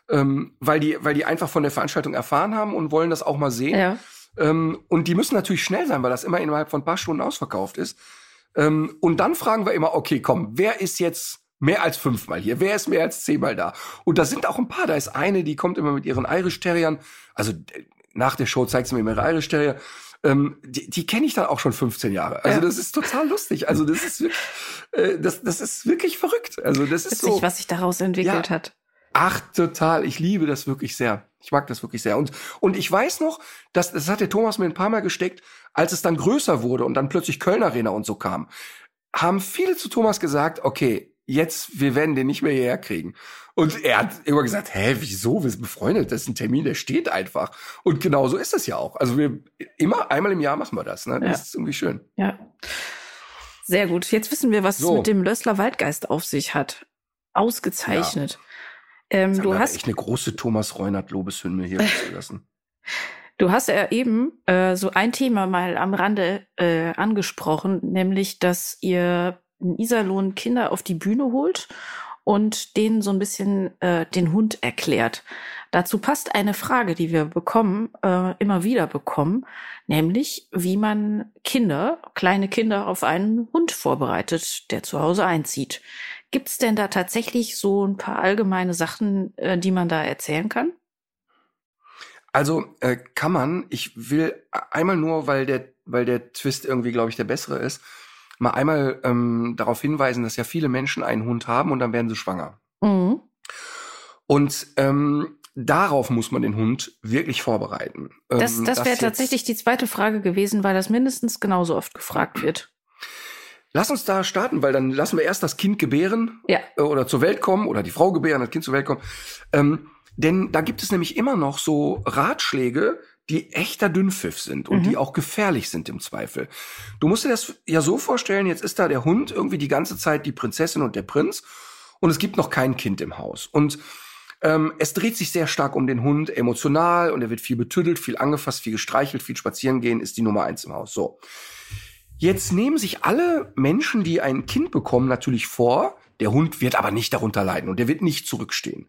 Ähm, weil die, weil die einfach von der Veranstaltung erfahren haben und wollen das auch mal sehen. Ja. Ähm, und die müssen natürlich schnell sein, weil das immer innerhalb von ein paar Stunden ausverkauft ist. Ähm, und dann fragen wir immer, okay, komm, wer ist jetzt mehr als fünfmal hier? Wer ist mehr als zehnmal da? Und da sind auch ein paar. Da ist eine, die kommt immer mit ihren Irish Terriern. Also nach der Show zeigt sie mir ihre Irish Terrier. Ähm, die die kenne ich dann auch schon 15 Jahre. Also das ist total lustig. Also das ist wirklich, äh, das, das ist wirklich verrückt. Also das ist Witzig, so. was sich daraus entwickelt Ja. hat. Ach, total. Ich liebe das wirklich sehr. Ich mag das wirklich sehr. Und, und ich weiß noch, dass, das hat der Thomas mir ein paar Mal gesteckt, als es dann größer wurde und dann plötzlich Köln Arena und so kam, haben viele zu Thomas gesagt, okay, jetzt, wir werden den nicht mehr hierher kriegen. Und er hat immer gesagt, hä, wieso? Wir sind befreundet. Das ist ein Termin, der steht einfach. Und genau so ist es ja auch. Also wir, immer, einmal im Jahr machen wir das, ne? Das Ja. ist irgendwie schön. Ja. Sehr gut. Jetzt wissen wir, was So. es mit dem Lössler Waldgeist auf sich hat. Ausgezeichnet. Ähm, Jetzt haben du hast echt eine große Thomas Reunert Lobeshymne hier lassen. Du hast ja eben äh, so ein Thema mal am Rande äh, angesprochen, nämlich, dass ihr in Iserlohn Kinder auf die Bühne holt und denen so ein bisschen äh, den Hund erklärt. Dazu passt eine Frage, die wir bekommen, äh, immer wieder bekommen, nämlich wie man Kinder, kleine Kinder auf einen Hund vorbereitet, der zu Hause einzieht. Gibt's denn da tatsächlich so ein paar allgemeine Sachen, äh, die man da erzählen kann? Also äh, kann man, ich will einmal nur, weil der, weil der Twist irgendwie, glaube ich, der bessere ist, mal einmal ähm, darauf hinweisen, dass ja viele Menschen einen Hund haben und dann werden sie schwanger. Mhm. Und ähm, darauf muss man den Hund wirklich vorbereiten. Das, Ähm, das dass wäre tatsächlich die zweite Frage gewesen, weil das mindestens genauso oft gefragt wird. Lass uns da starten, weil dann lassen wir erst das Kind gebären Ja. äh, oder zur Welt kommen oder die Frau gebären, das Kind zur Welt kommen. Ähm, denn da gibt es nämlich immer noch so Ratschläge, die echter Dünnpfiff sind und Mhm. die auch gefährlich sind im Zweifel. Du musst dir das ja so vorstellen, jetzt ist da der Hund irgendwie die ganze Zeit die Prinzessin und der Prinz und es gibt noch kein Kind im Haus. Und ähm, es dreht sich sehr stark um den Hund, emotional und er wird viel betüdelt, viel angefasst, viel gestreichelt, viel spazieren gehen, ist die Nummer eins im Haus. So. Jetzt nehmen sich alle Menschen, die ein Kind bekommen, natürlich vor, der Hund wird aber nicht darunter leiden und der wird nicht zurückstehen.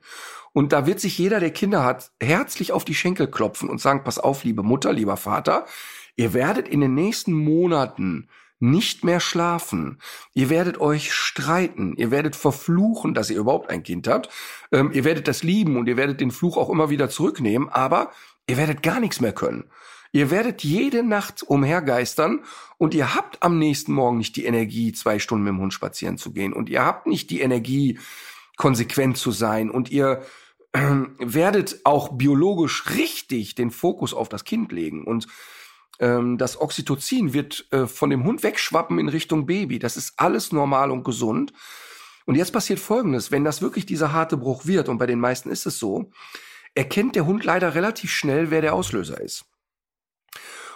Und da wird sich jeder, der Kinder hat, herzlich auf die Schenkel klopfen und sagen, pass auf, liebe Mutter, lieber Vater, ihr werdet in den nächsten Monaten nicht mehr schlafen. Ihr werdet euch streiten. Ihr werdet verfluchen, dass ihr überhaupt ein Kind habt. Ähm, ihr werdet das lieben und ihr werdet den Fluch auch immer wieder zurücknehmen, aber ihr werdet gar nichts mehr können. Ihr werdet jede Nacht umhergeistern und ihr habt am nächsten Morgen nicht die Energie, zwei Stunden mit dem Hund spazieren zu gehen und ihr habt nicht die Energie, konsequent zu sein und ihr werdet auch biologisch richtig den Fokus auf das Kind legen und ähm, das Oxytocin wird äh, von dem Hund wegschwappen in Richtung Baby. Das ist alles normal und gesund. Und jetzt passiert Folgendes, wenn das wirklich dieser harte Bruch wird, und bei den meisten ist es so, erkennt der Hund leider relativ schnell, wer der Auslöser ist.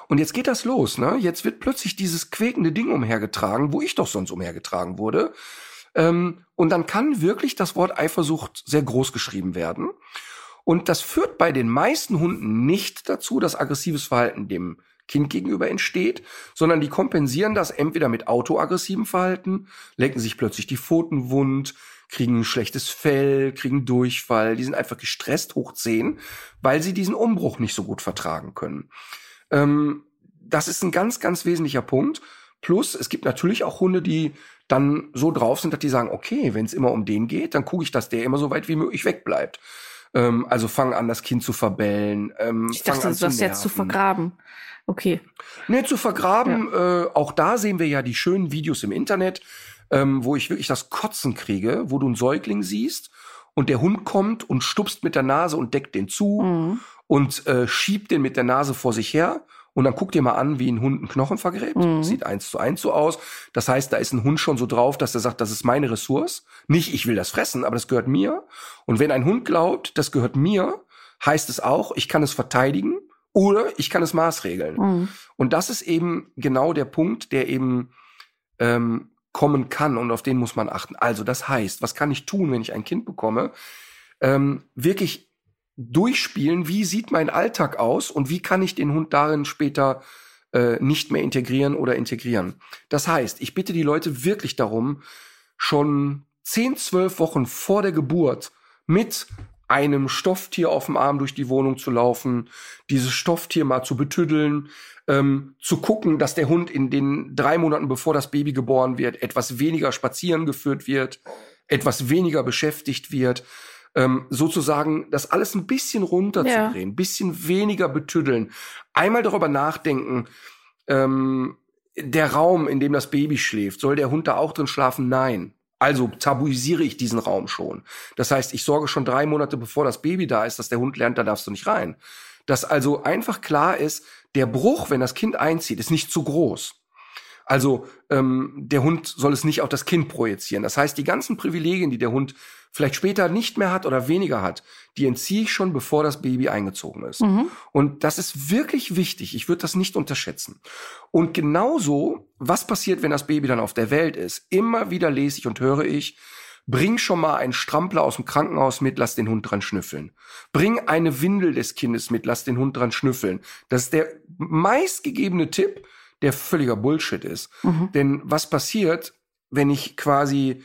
Und jetzt geht das los, ne? Jetzt wird plötzlich dieses quäkende Ding umhergetragen, wo ich doch sonst umhergetragen wurde. Ähm, und dann kann wirklich das Wort Eifersucht sehr groß geschrieben werden. Und das führt bei den meisten Hunden nicht dazu, dass aggressives Verhalten dem Kind gegenüber entsteht, sondern die kompensieren das entweder mit autoaggressivem Verhalten, lecken sich plötzlich die Pfoten wund, kriegen ein schlechtes Fell, kriegen Durchfall, die sind einfach gestresst hoch 10, weil sie diesen Umbruch nicht so gut vertragen können. Ähm, das ist ein ganz, ganz wesentlicher Punkt. Plus, es gibt natürlich auch Hunde, die dann so drauf sind, dass die sagen, okay, wenn es immer um den geht, dann gucke ich, dass der immer so weit wie möglich wegbleibt. Ähm, also fangen an, das Kind zu verbellen. Ähm, ich dachte, an du das jetzt zu vergraben. Okay. Nee, zu vergraben, ja. äh, auch da sehen wir ja die schönen Videos im Internet, ähm, wo ich wirklich das Kotzen kriege, wo du einen Säugling siehst und der Hund kommt und stupst mit der Nase und deckt den zu mhm. und äh, schiebt den mit der Nase vor sich her. Und dann guck dir mal an, wie ein Hund einen Knochen vergräbt. Mhm. Sieht eins zu eins so aus. Das heißt, da ist ein Hund schon so drauf, dass er sagt, das ist meine Ressource. Nicht, ich will das fressen, aber das gehört mir. Und wenn ein Hund glaubt, das gehört mir, heißt es auch, ich kann es verteidigen oder ich kann es maßregeln. Mhm. Und das ist eben genau der Punkt, der eben ähm, kommen kann und auf den muss man achten. Also das heißt, was kann ich tun, wenn ich ein Kind bekomme? Ähm, wirklich durchspielen, wie sieht mein Alltag aus und wie kann ich den Hund darin später äh, nicht mehr integrieren oder integrieren. Das heißt, ich bitte die Leute wirklich darum, schon 10, 12 Wochen vor der Geburt mit einem Stofftier auf dem Arm durch die Wohnung zu laufen, dieses Stofftier mal zu betüddeln, ähm, zu gucken, dass der Hund in den drei Monaten, bevor das Baby geboren wird, etwas weniger spazieren geführt wird, etwas weniger beschäftigt wird, ähm, sozusagen das alles ein bisschen runterzudrehen, ja. bisschen weniger betüddeln, einmal darüber nachdenken, ähm, der Raum, in dem das Baby schläft, soll der Hund da auch drin schlafen? Nein. Also tabuisiere ich diesen Raum schon. Das heißt, ich sorge schon drei Monate bevor das Baby da ist, dass der Hund lernt, da darfst du nicht rein. Dass also einfach klar ist, der Bruch, wenn das Kind einzieht, ist nicht zu groß. Also ähm, der Hund soll es nicht auf das Kind projizieren. Das heißt, die ganzen Privilegien, die der Hund vielleicht später nicht mehr hat oder weniger hat, die entziehe ich schon, bevor das Baby eingezogen ist. Mhm. Und das ist wirklich wichtig. Ich würde das nicht unterschätzen. Und genauso, was passiert, wenn das Baby dann auf der Welt ist? Immer wieder lese ich und höre ich, Bring schon mal einen Strampler aus dem Krankenhaus mit, lass den Hund dran schnüffeln. Bring eine Windel des Kindes mit, lass den Hund dran schnüffeln. Das ist der meistgegebene Tipp, der völliger Bullshit ist. Mhm. Denn was passiert, wenn ich quasi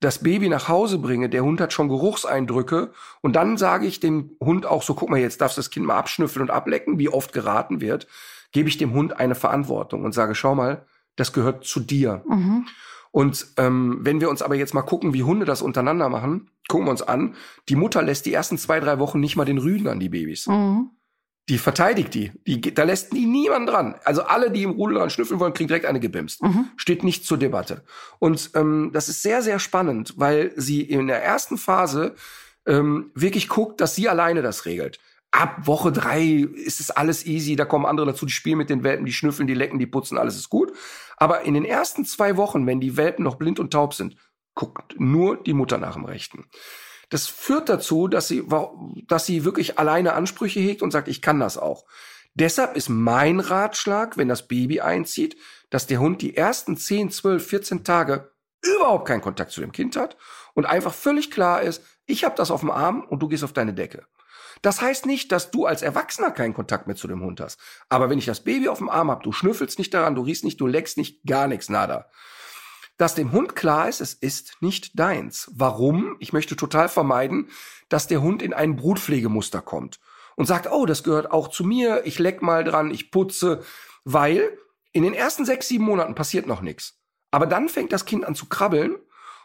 das Baby nach Hause bringe, der Hund hat schon Geruchseindrücke und dann sage ich dem Hund auch so, guck mal, jetzt darfst du das Kind mal abschnüffeln und ablecken, wie oft geraten wird, gebe ich dem Hund eine Verantwortung und sage, schau mal, das gehört zu dir. Mhm. Und ähm, wenn wir uns aber jetzt mal gucken, wie Hunde das untereinander machen, gucken wir uns an, die Mutter lässt die ersten zwei, drei Wochen nicht mal den Rüden an die Babys. Mhm die verteidigt die. die. Da lässt die niemand dran. Also alle, die im Rudel dran schnüffeln wollen, kriegen direkt eine gebimst. Mhm. Steht nicht zur Debatte. Und ähm, das ist sehr, sehr spannend, weil sie in der ersten Phase ähm, wirklich guckt, dass sie alleine das regelt. Ab Woche drei ist es alles easy, da kommen andere dazu, die spielen mit den Welpen, die schnüffeln, die lecken, die putzen, alles ist gut. Aber in den ersten zwei Wochen, wenn die Welpen noch blind und taub sind, guckt nur die Mutter nach dem Rechten. Das führt dazu, dass sie, dass sie wirklich alleine Ansprüche hegt und sagt, ich kann das auch. Deshalb ist mein Ratschlag, wenn das Baby einzieht, dass der Hund die ersten 10, 12, 14 Tage überhaupt keinen Kontakt zu dem Kind hat und einfach völlig klar ist, ich habe das auf dem Arm und du gehst auf deine Decke. Das heißt nicht, dass du als Erwachsener keinen Kontakt mehr zu dem Hund hast. Aber wenn ich das Baby auf dem Arm hab, du schnüffelst nicht daran, du riechst nicht, du leckst nicht, gar nichts, nada dass dem Hund klar ist, es ist nicht deins. Warum? Ich möchte total vermeiden, dass der Hund in ein Brutpflegemuster kommt und sagt, oh, das gehört auch zu mir, ich leck mal dran, ich putze, weil in den ersten sechs, sieben Monaten passiert noch nichts. Aber dann fängt das Kind an zu krabbeln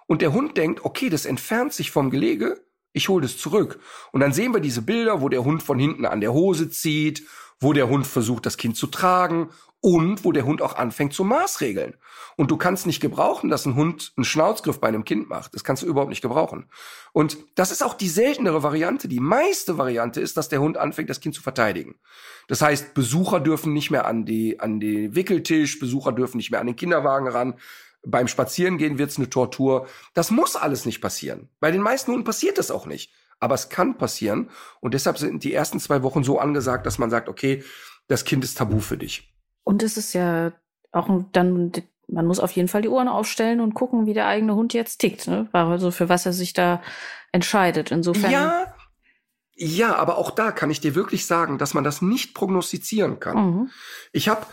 und der Hund denkt, okay, das entfernt sich vom Gelege, Ich hole das zurück. Und dann sehen wir diese Bilder, wo der Hund von hinten an der Hose zieht, wo der Hund versucht, das Kind zu tragen und wo der Hund auch anfängt zu maßregeln. Und du kannst nicht gebrauchen, dass ein Hund einen Schnauzgriff bei einem Kind macht. Das kannst du überhaupt nicht gebrauchen. Und das ist auch die seltenere Variante. Die meiste Variante ist, dass der Hund anfängt, das Kind zu verteidigen. Das heißt, Besucher dürfen nicht mehr an die, an den Wickeltisch, Besucher dürfen nicht mehr an den Kinderwagen ran. Beim Spazierengehen wird's eine Tortur. Das muss alles nicht passieren. Bei den meisten Hunden passiert das auch nicht. Aber es kann passieren. Und deshalb sind die ersten zwei Wochen so angesagt, dass man sagt, okay, das Kind ist tabu für dich. Und es ist ja auch dann, man muss auf jeden Fall die Ohren aufstellen und gucken, wie der eigene Hund jetzt tickt, ne? Also für was er sich da entscheidet. Insofern. Ja, ja, aber auch da kann ich dir wirklich sagen, dass man das nicht prognostizieren kann. Mhm. Ich habe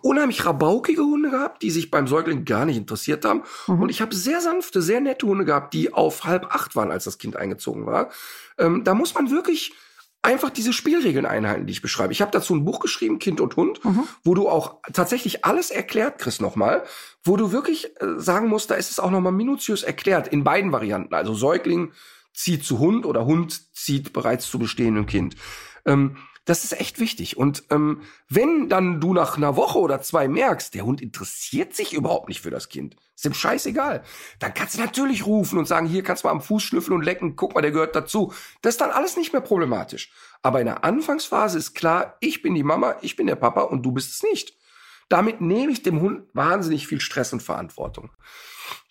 unheimlich rabaukige Hunde gehabt, die sich beim Säugling gar nicht interessiert haben. Mhm. Und ich habe sehr sanfte, sehr nette Hunde gehabt, die auf halb acht waren, als das Kind eingezogen war. Ähm, da muss man wirklich einfach diese Spielregeln einhalten, die ich beschreibe. Ich habe dazu ein Buch geschrieben, Kind und Hund, mhm. wo du auch tatsächlich alles erklärt kriegst nochmal, wo du wirklich äh, sagen musst, da ist es auch nochmal minutiös erklärt, in beiden Varianten. Also Säugling zieht zu Hund oder Hund zieht bereits zu bestehendem Kind. Ähm, das ist echt wichtig. Und ähm, wenn dann du nach einer Woche oder zwei merkst, der Hund interessiert sich überhaupt nicht für das Kind, ist ihm scheißegal, dann kannst du natürlich rufen und sagen, hier kannst du mal am Fuß schnüffeln und lecken, guck mal, der gehört dazu. Das ist dann alles nicht mehr problematisch. Aber in der Anfangsphase ist klar, ich bin die Mama, ich bin der Papa und du bist es nicht. Damit nehme ich dem Hund wahnsinnig viel Stress und Verantwortung.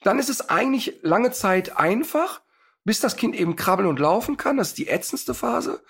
Dann ist es eigentlich lange Zeit einfach, bis das Kind eben krabbeln und laufen kann. Das ist die ätzendste Phase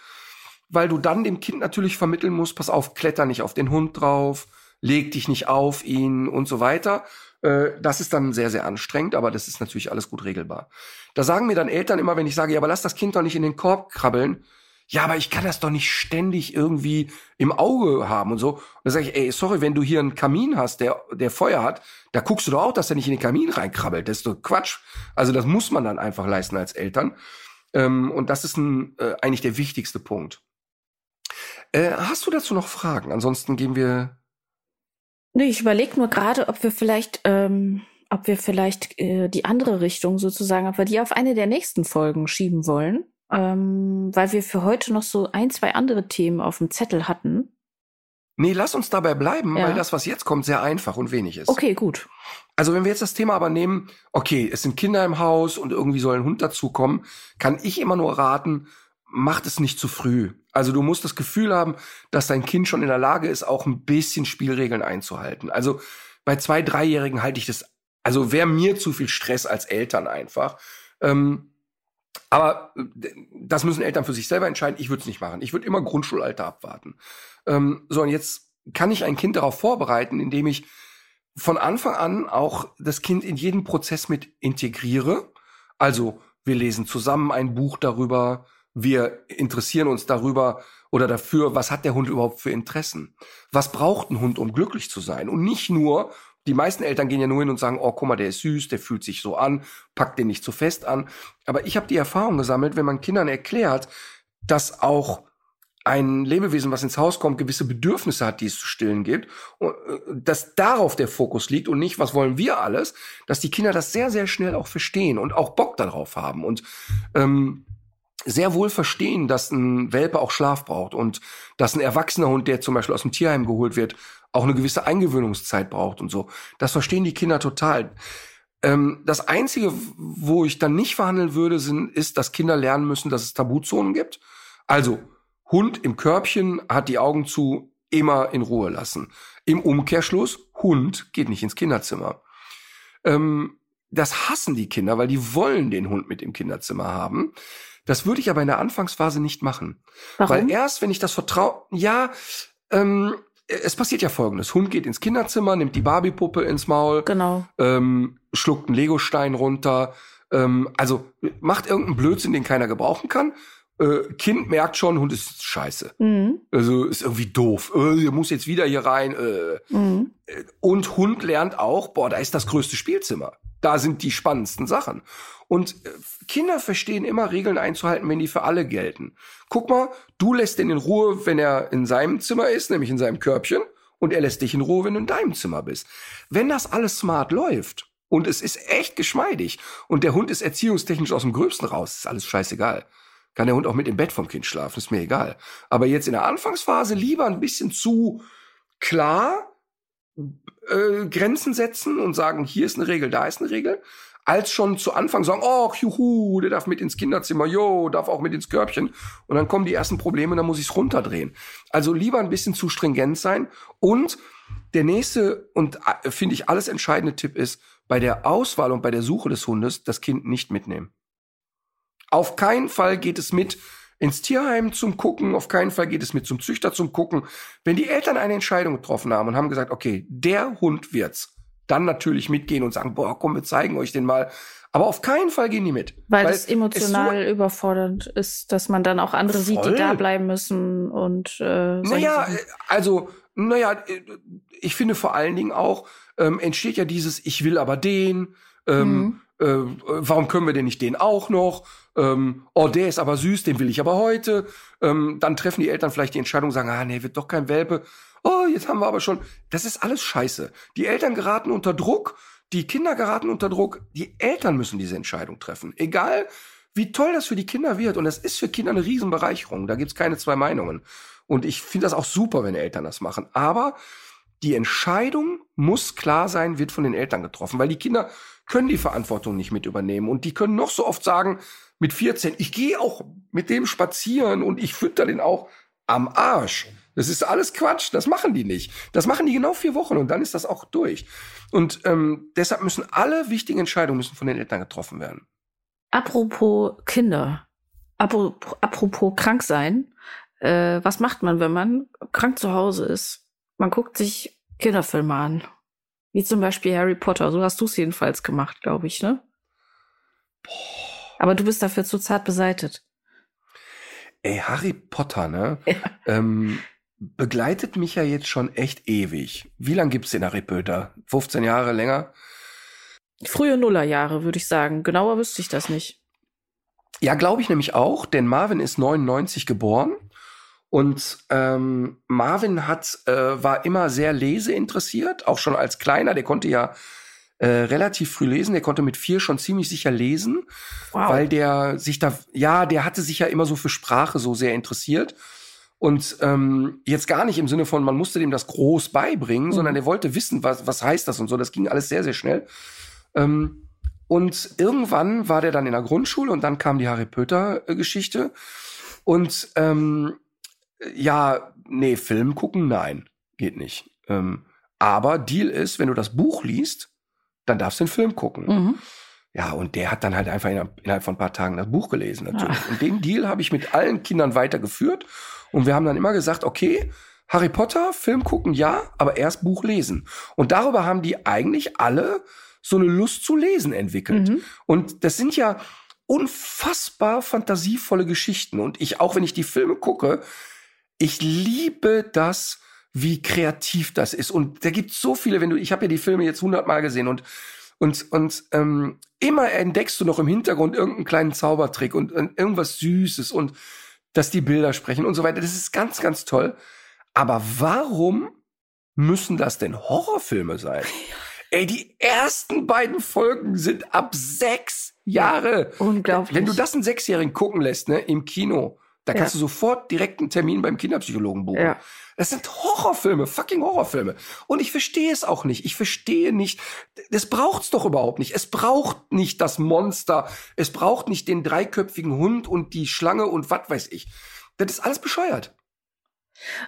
weil du dann dem Kind natürlich vermitteln musst, pass auf, kletter nicht auf den Hund drauf, leg dich nicht auf ihn und so weiter. Äh, das ist dann sehr, sehr anstrengend, aber das ist natürlich alles gut regelbar. Da sagen mir dann Eltern immer, wenn ich sage, ja, aber lass das Kind doch nicht in den Korb krabbeln. Ja, aber ich kann das doch nicht ständig irgendwie im Auge haben und so. Und da sage ich, ey, sorry, wenn du hier einen Kamin hast, der, der Feuer hat, da guckst du doch auch, dass er nicht in den Kamin reinkrabbelt. Das ist doch Quatsch. Also das muss man dann einfach leisten als Eltern. Ähm, und das ist ein, äh, eigentlich der wichtigste Punkt. Äh, hast du dazu noch Fragen? Ansonsten gehen wir. Nee, ich überlege nur gerade, ob wir vielleicht, ähm, ob wir vielleicht äh, die andere Richtung sozusagen, ob wir die auf eine der nächsten Folgen schieben wollen. Ähm, weil wir für heute noch so ein, zwei andere Themen auf dem Zettel hatten. Nee, lass uns dabei bleiben, ja. weil das, was jetzt kommt, sehr einfach und wenig ist. Okay, gut. Also wenn wir jetzt das Thema aber nehmen, okay, es sind Kinder im Haus und irgendwie soll ein Hund dazukommen, kann ich immer nur raten, macht es nicht zu früh. Also du musst das Gefühl haben, dass dein Kind schon in der Lage ist, auch ein bisschen Spielregeln einzuhalten. Also bei zwei, dreijährigen halte ich das, also wäre mir zu viel Stress als Eltern einfach. Ähm, aber äh, das müssen Eltern für sich selber entscheiden. Ich würde es nicht machen. Ich würde immer Grundschulalter abwarten. Ähm, so, und jetzt kann ich ein Kind darauf vorbereiten, indem ich von Anfang an auch das Kind in jeden Prozess mit integriere. Also wir lesen zusammen ein Buch darüber, wir interessieren uns darüber oder dafür, was hat der Hund überhaupt für Interessen? Was braucht ein Hund, um glücklich zu sein? Und nicht nur, die meisten Eltern gehen ja nur hin und sagen, oh, guck mal, der ist süß, der fühlt sich so an, packt den nicht zu fest an. Aber ich habe die Erfahrung gesammelt, wenn man Kindern erklärt, dass auch ein Lebewesen, was ins Haus kommt, gewisse Bedürfnisse hat, die es zu stillen gibt, und, äh, dass darauf der Fokus liegt und nicht, was wollen wir alles, dass die Kinder das sehr, sehr schnell auch verstehen und auch Bock darauf haben. Und ähm, sehr wohl verstehen, dass ein Welpe auch Schlaf braucht und dass ein erwachsener Hund, der zum Beispiel aus dem Tierheim geholt wird, auch eine gewisse Eingewöhnungszeit braucht und so. Das verstehen die Kinder total. Ähm, das Einzige, wo ich dann nicht verhandeln würde, sind, ist, dass Kinder lernen müssen, dass es Tabuzonen gibt. Also, Hund im Körbchen hat die Augen zu, immer in Ruhe lassen. Im Umkehrschluss, Hund geht nicht ins Kinderzimmer. Ähm, das hassen die Kinder, weil die wollen den Hund mit im Kinderzimmer haben. Das würde ich aber in der Anfangsphase nicht machen. Warum? Weil erst, wenn ich das Vertrauen, ja, ähm, es passiert ja folgendes. Hund geht ins Kinderzimmer, nimmt die Barbiepuppe ins Maul, genau. ähm, schluckt einen Legostein runter, ähm, also macht irgendeinen Blödsinn, den keiner gebrauchen kann. Äh, kind merkt schon, Hund ist scheiße. Mhm. Also ist irgendwie doof. Äh, muss jetzt wieder hier rein. Äh. Mhm. Und Hund lernt auch, boah, da ist das größte Spielzimmer. Da sind die spannendsten Sachen. Und äh, Kinder verstehen immer Regeln einzuhalten, wenn die für alle gelten. Guck mal, du lässt ihn in Ruhe, wenn er in seinem Zimmer ist, nämlich in seinem Körbchen, und er lässt dich in Ruhe, wenn du in deinem Zimmer bist. Wenn das alles smart läuft und es ist echt geschmeidig und der Hund ist erziehungstechnisch aus dem Gröbsten raus, ist alles scheißegal. kann der Hund auch mit im Bett vom Kind schlafen, ist mir egal. Aber jetzt in der Anfangsphase lieber ein bisschen zu klar äh, Grenzen setzen und sagen, hier ist eine Regel, da ist eine Regel, als schon zu Anfang sagen, oh, juhu, der darf mit ins Kinderzimmer, jo, darf auch mit ins Körbchen. Und dann kommen die ersten Probleme, dann muss ich es runterdrehen. Also lieber ein bisschen zu stringent sein. Und der nächste und äh, finde ich alles entscheidende Tipp ist, bei der Auswahl und bei der Suche des Hundes das Kind nicht mitnehmen. Auf keinen Fall geht es mit ins Tierheim zum Gucken, auf keinen Fall geht es mit zum Züchter zum Gucken. Wenn die Eltern eine Entscheidung getroffen haben und haben gesagt, okay, der Hund wird's, dann natürlich mitgehen und sagen, boah, komm, wir zeigen euch den mal. Aber auf keinen Fall gehen die mit. Weil, weil es emotional es so überfordernd ist, dass man dann auch andere voll. sieht, die da bleiben müssen und äh, Naja, also, naja, ich finde vor allen Dingen auch, ähm, entsteht ja dieses, ich will aber den, ähm, mhm. äh, warum können wir denn nicht den auch noch? Ähm, oh, der ist aber süß, den will ich aber heute. Ähm, dann treffen die Eltern vielleicht die Entscheidung, sagen, ah, nee, wird doch kein Welpe oh, jetzt haben wir aber schon. Das ist alles scheiße. Die Eltern geraten unter Druck, die Kinder geraten unter Druck, die Eltern müssen diese Entscheidung treffen. Egal, wie toll das für die Kinder wird. Und das ist für Kinder eine Riesenbereicherung. Da gibt's keine zwei Meinungen. Und ich finde das auch super, wenn Eltern das machen. Aber die Entscheidung muss klar sein, wird von den Eltern getroffen, weil die Kinder können die Verantwortung nicht mit übernehmen. Und die können noch so oft sagen, mit 14, ich gehe auch mit dem spazieren und ich fütter den auch am Arsch. Das ist alles Quatsch. Das machen die nicht. Das machen die genau vier Wochen und dann ist das auch durch. Und ähm, deshalb müssen alle wichtigen Entscheidungen müssen von den Eltern getroffen werden. Apropos Kinder, apropos, apropos krank sein. Äh, was macht man, wenn man krank zu Hause ist? Man guckt sich Kinderfilme an. Wie zum Beispiel Harry Potter. So hast du es jedenfalls gemacht, glaube ich, ne? Boah. Aber du bist dafür zu zart beseitet. Ey, Harry Potter, ne? Ja. Ähm, begleitet mich ja jetzt schon echt ewig. Wie lange gibt's den Harry Potter? 15 Jahre länger? Frühe Nullerjahre, würde ich sagen. Genauer wüsste ich das nicht. Ja, glaube ich nämlich auch, denn Marvin ist 99 geboren und ähm, Marvin hat äh, war immer sehr leseinteressiert, auch schon als kleiner. Der konnte ja äh, relativ früh lesen. Der konnte mit vier schon ziemlich sicher lesen, wow. weil der sich da ja, der hatte sich ja immer so für Sprache so sehr interessiert und ähm, jetzt gar nicht im Sinne von, man musste dem das groß beibringen, mhm. sondern er wollte wissen, was, was heißt das und so. Das ging alles sehr, sehr schnell. Ähm, und irgendwann war der dann in der Grundschule und dann kam die Harry Potter-Geschichte. Und ähm, ja, nee, Film gucken, nein, geht nicht. Ähm, aber Deal ist, wenn du das Buch liest, dann darfst du den Film gucken. Mhm. Ja, und der hat dann halt einfach innerhalb von ein paar Tagen das Buch gelesen natürlich. Ach. Und den Deal habe ich mit allen Kindern weitergeführt. Und wir haben dann immer gesagt, okay, Harry Potter, Film gucken, ja, aber erst Buch lesen. Und darüber haben die eigentlich alle so eine Lust zu lesen entwickelt. Mhm. Und das sind ja unfassbar fantasievolle Geschichten. Und ich, auch wenn ich die Filme gucke, ich liebe das, wie kreativ das ist. Und da gibt so viele, wenn du, ich habe ja die Filme jetzt hundertmal gesehen und und und ähm, immer entdeckst du noch im Hintergrund irgendeinen kleinen Zaubertrick und, und irgendwas Süßes und dass die Bilder sprechen und so weiter. Das ist ganz, ganz toll. Aber warum müssen das denn Horrorfilme sein? Ey, die ersten beiden Folgen sind ab sechs Jahre. Unglaublich. Wenn du das einen Sechsjährigen gucken lässt, ne, im Kino, da kannst ja. du sofort direkt einen Termin beim Kinderpsychologen buchen. Ja. Das sind Horrorfilme, fucking Horrorfilme. Und ich verstehe es auch nicht. Ich verstehe nicht, das braucht's doch überhaupt nicht. Es braucht nicht das Monster. Es braucht nicht den dreiköpfigen Hund und die Schlange und was weiß ich. Das ist alles bescheuert.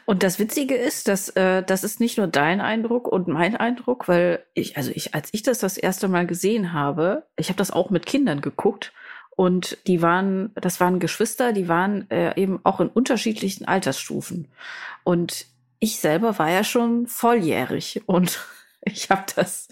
Und das Witzige ist, dass äh, das ist nicht nur dein Eindruck und mein Eindruck, weil ich, also ich, als ich das das erste Mal gesehen habe, ich habe das auch mit Kindern geguckt und die waren, das waren Geschwister, die waren äh, eben auch in unterschiedlichen Altersstufen. Und ich selber war ja schon volljährig und ich habe das,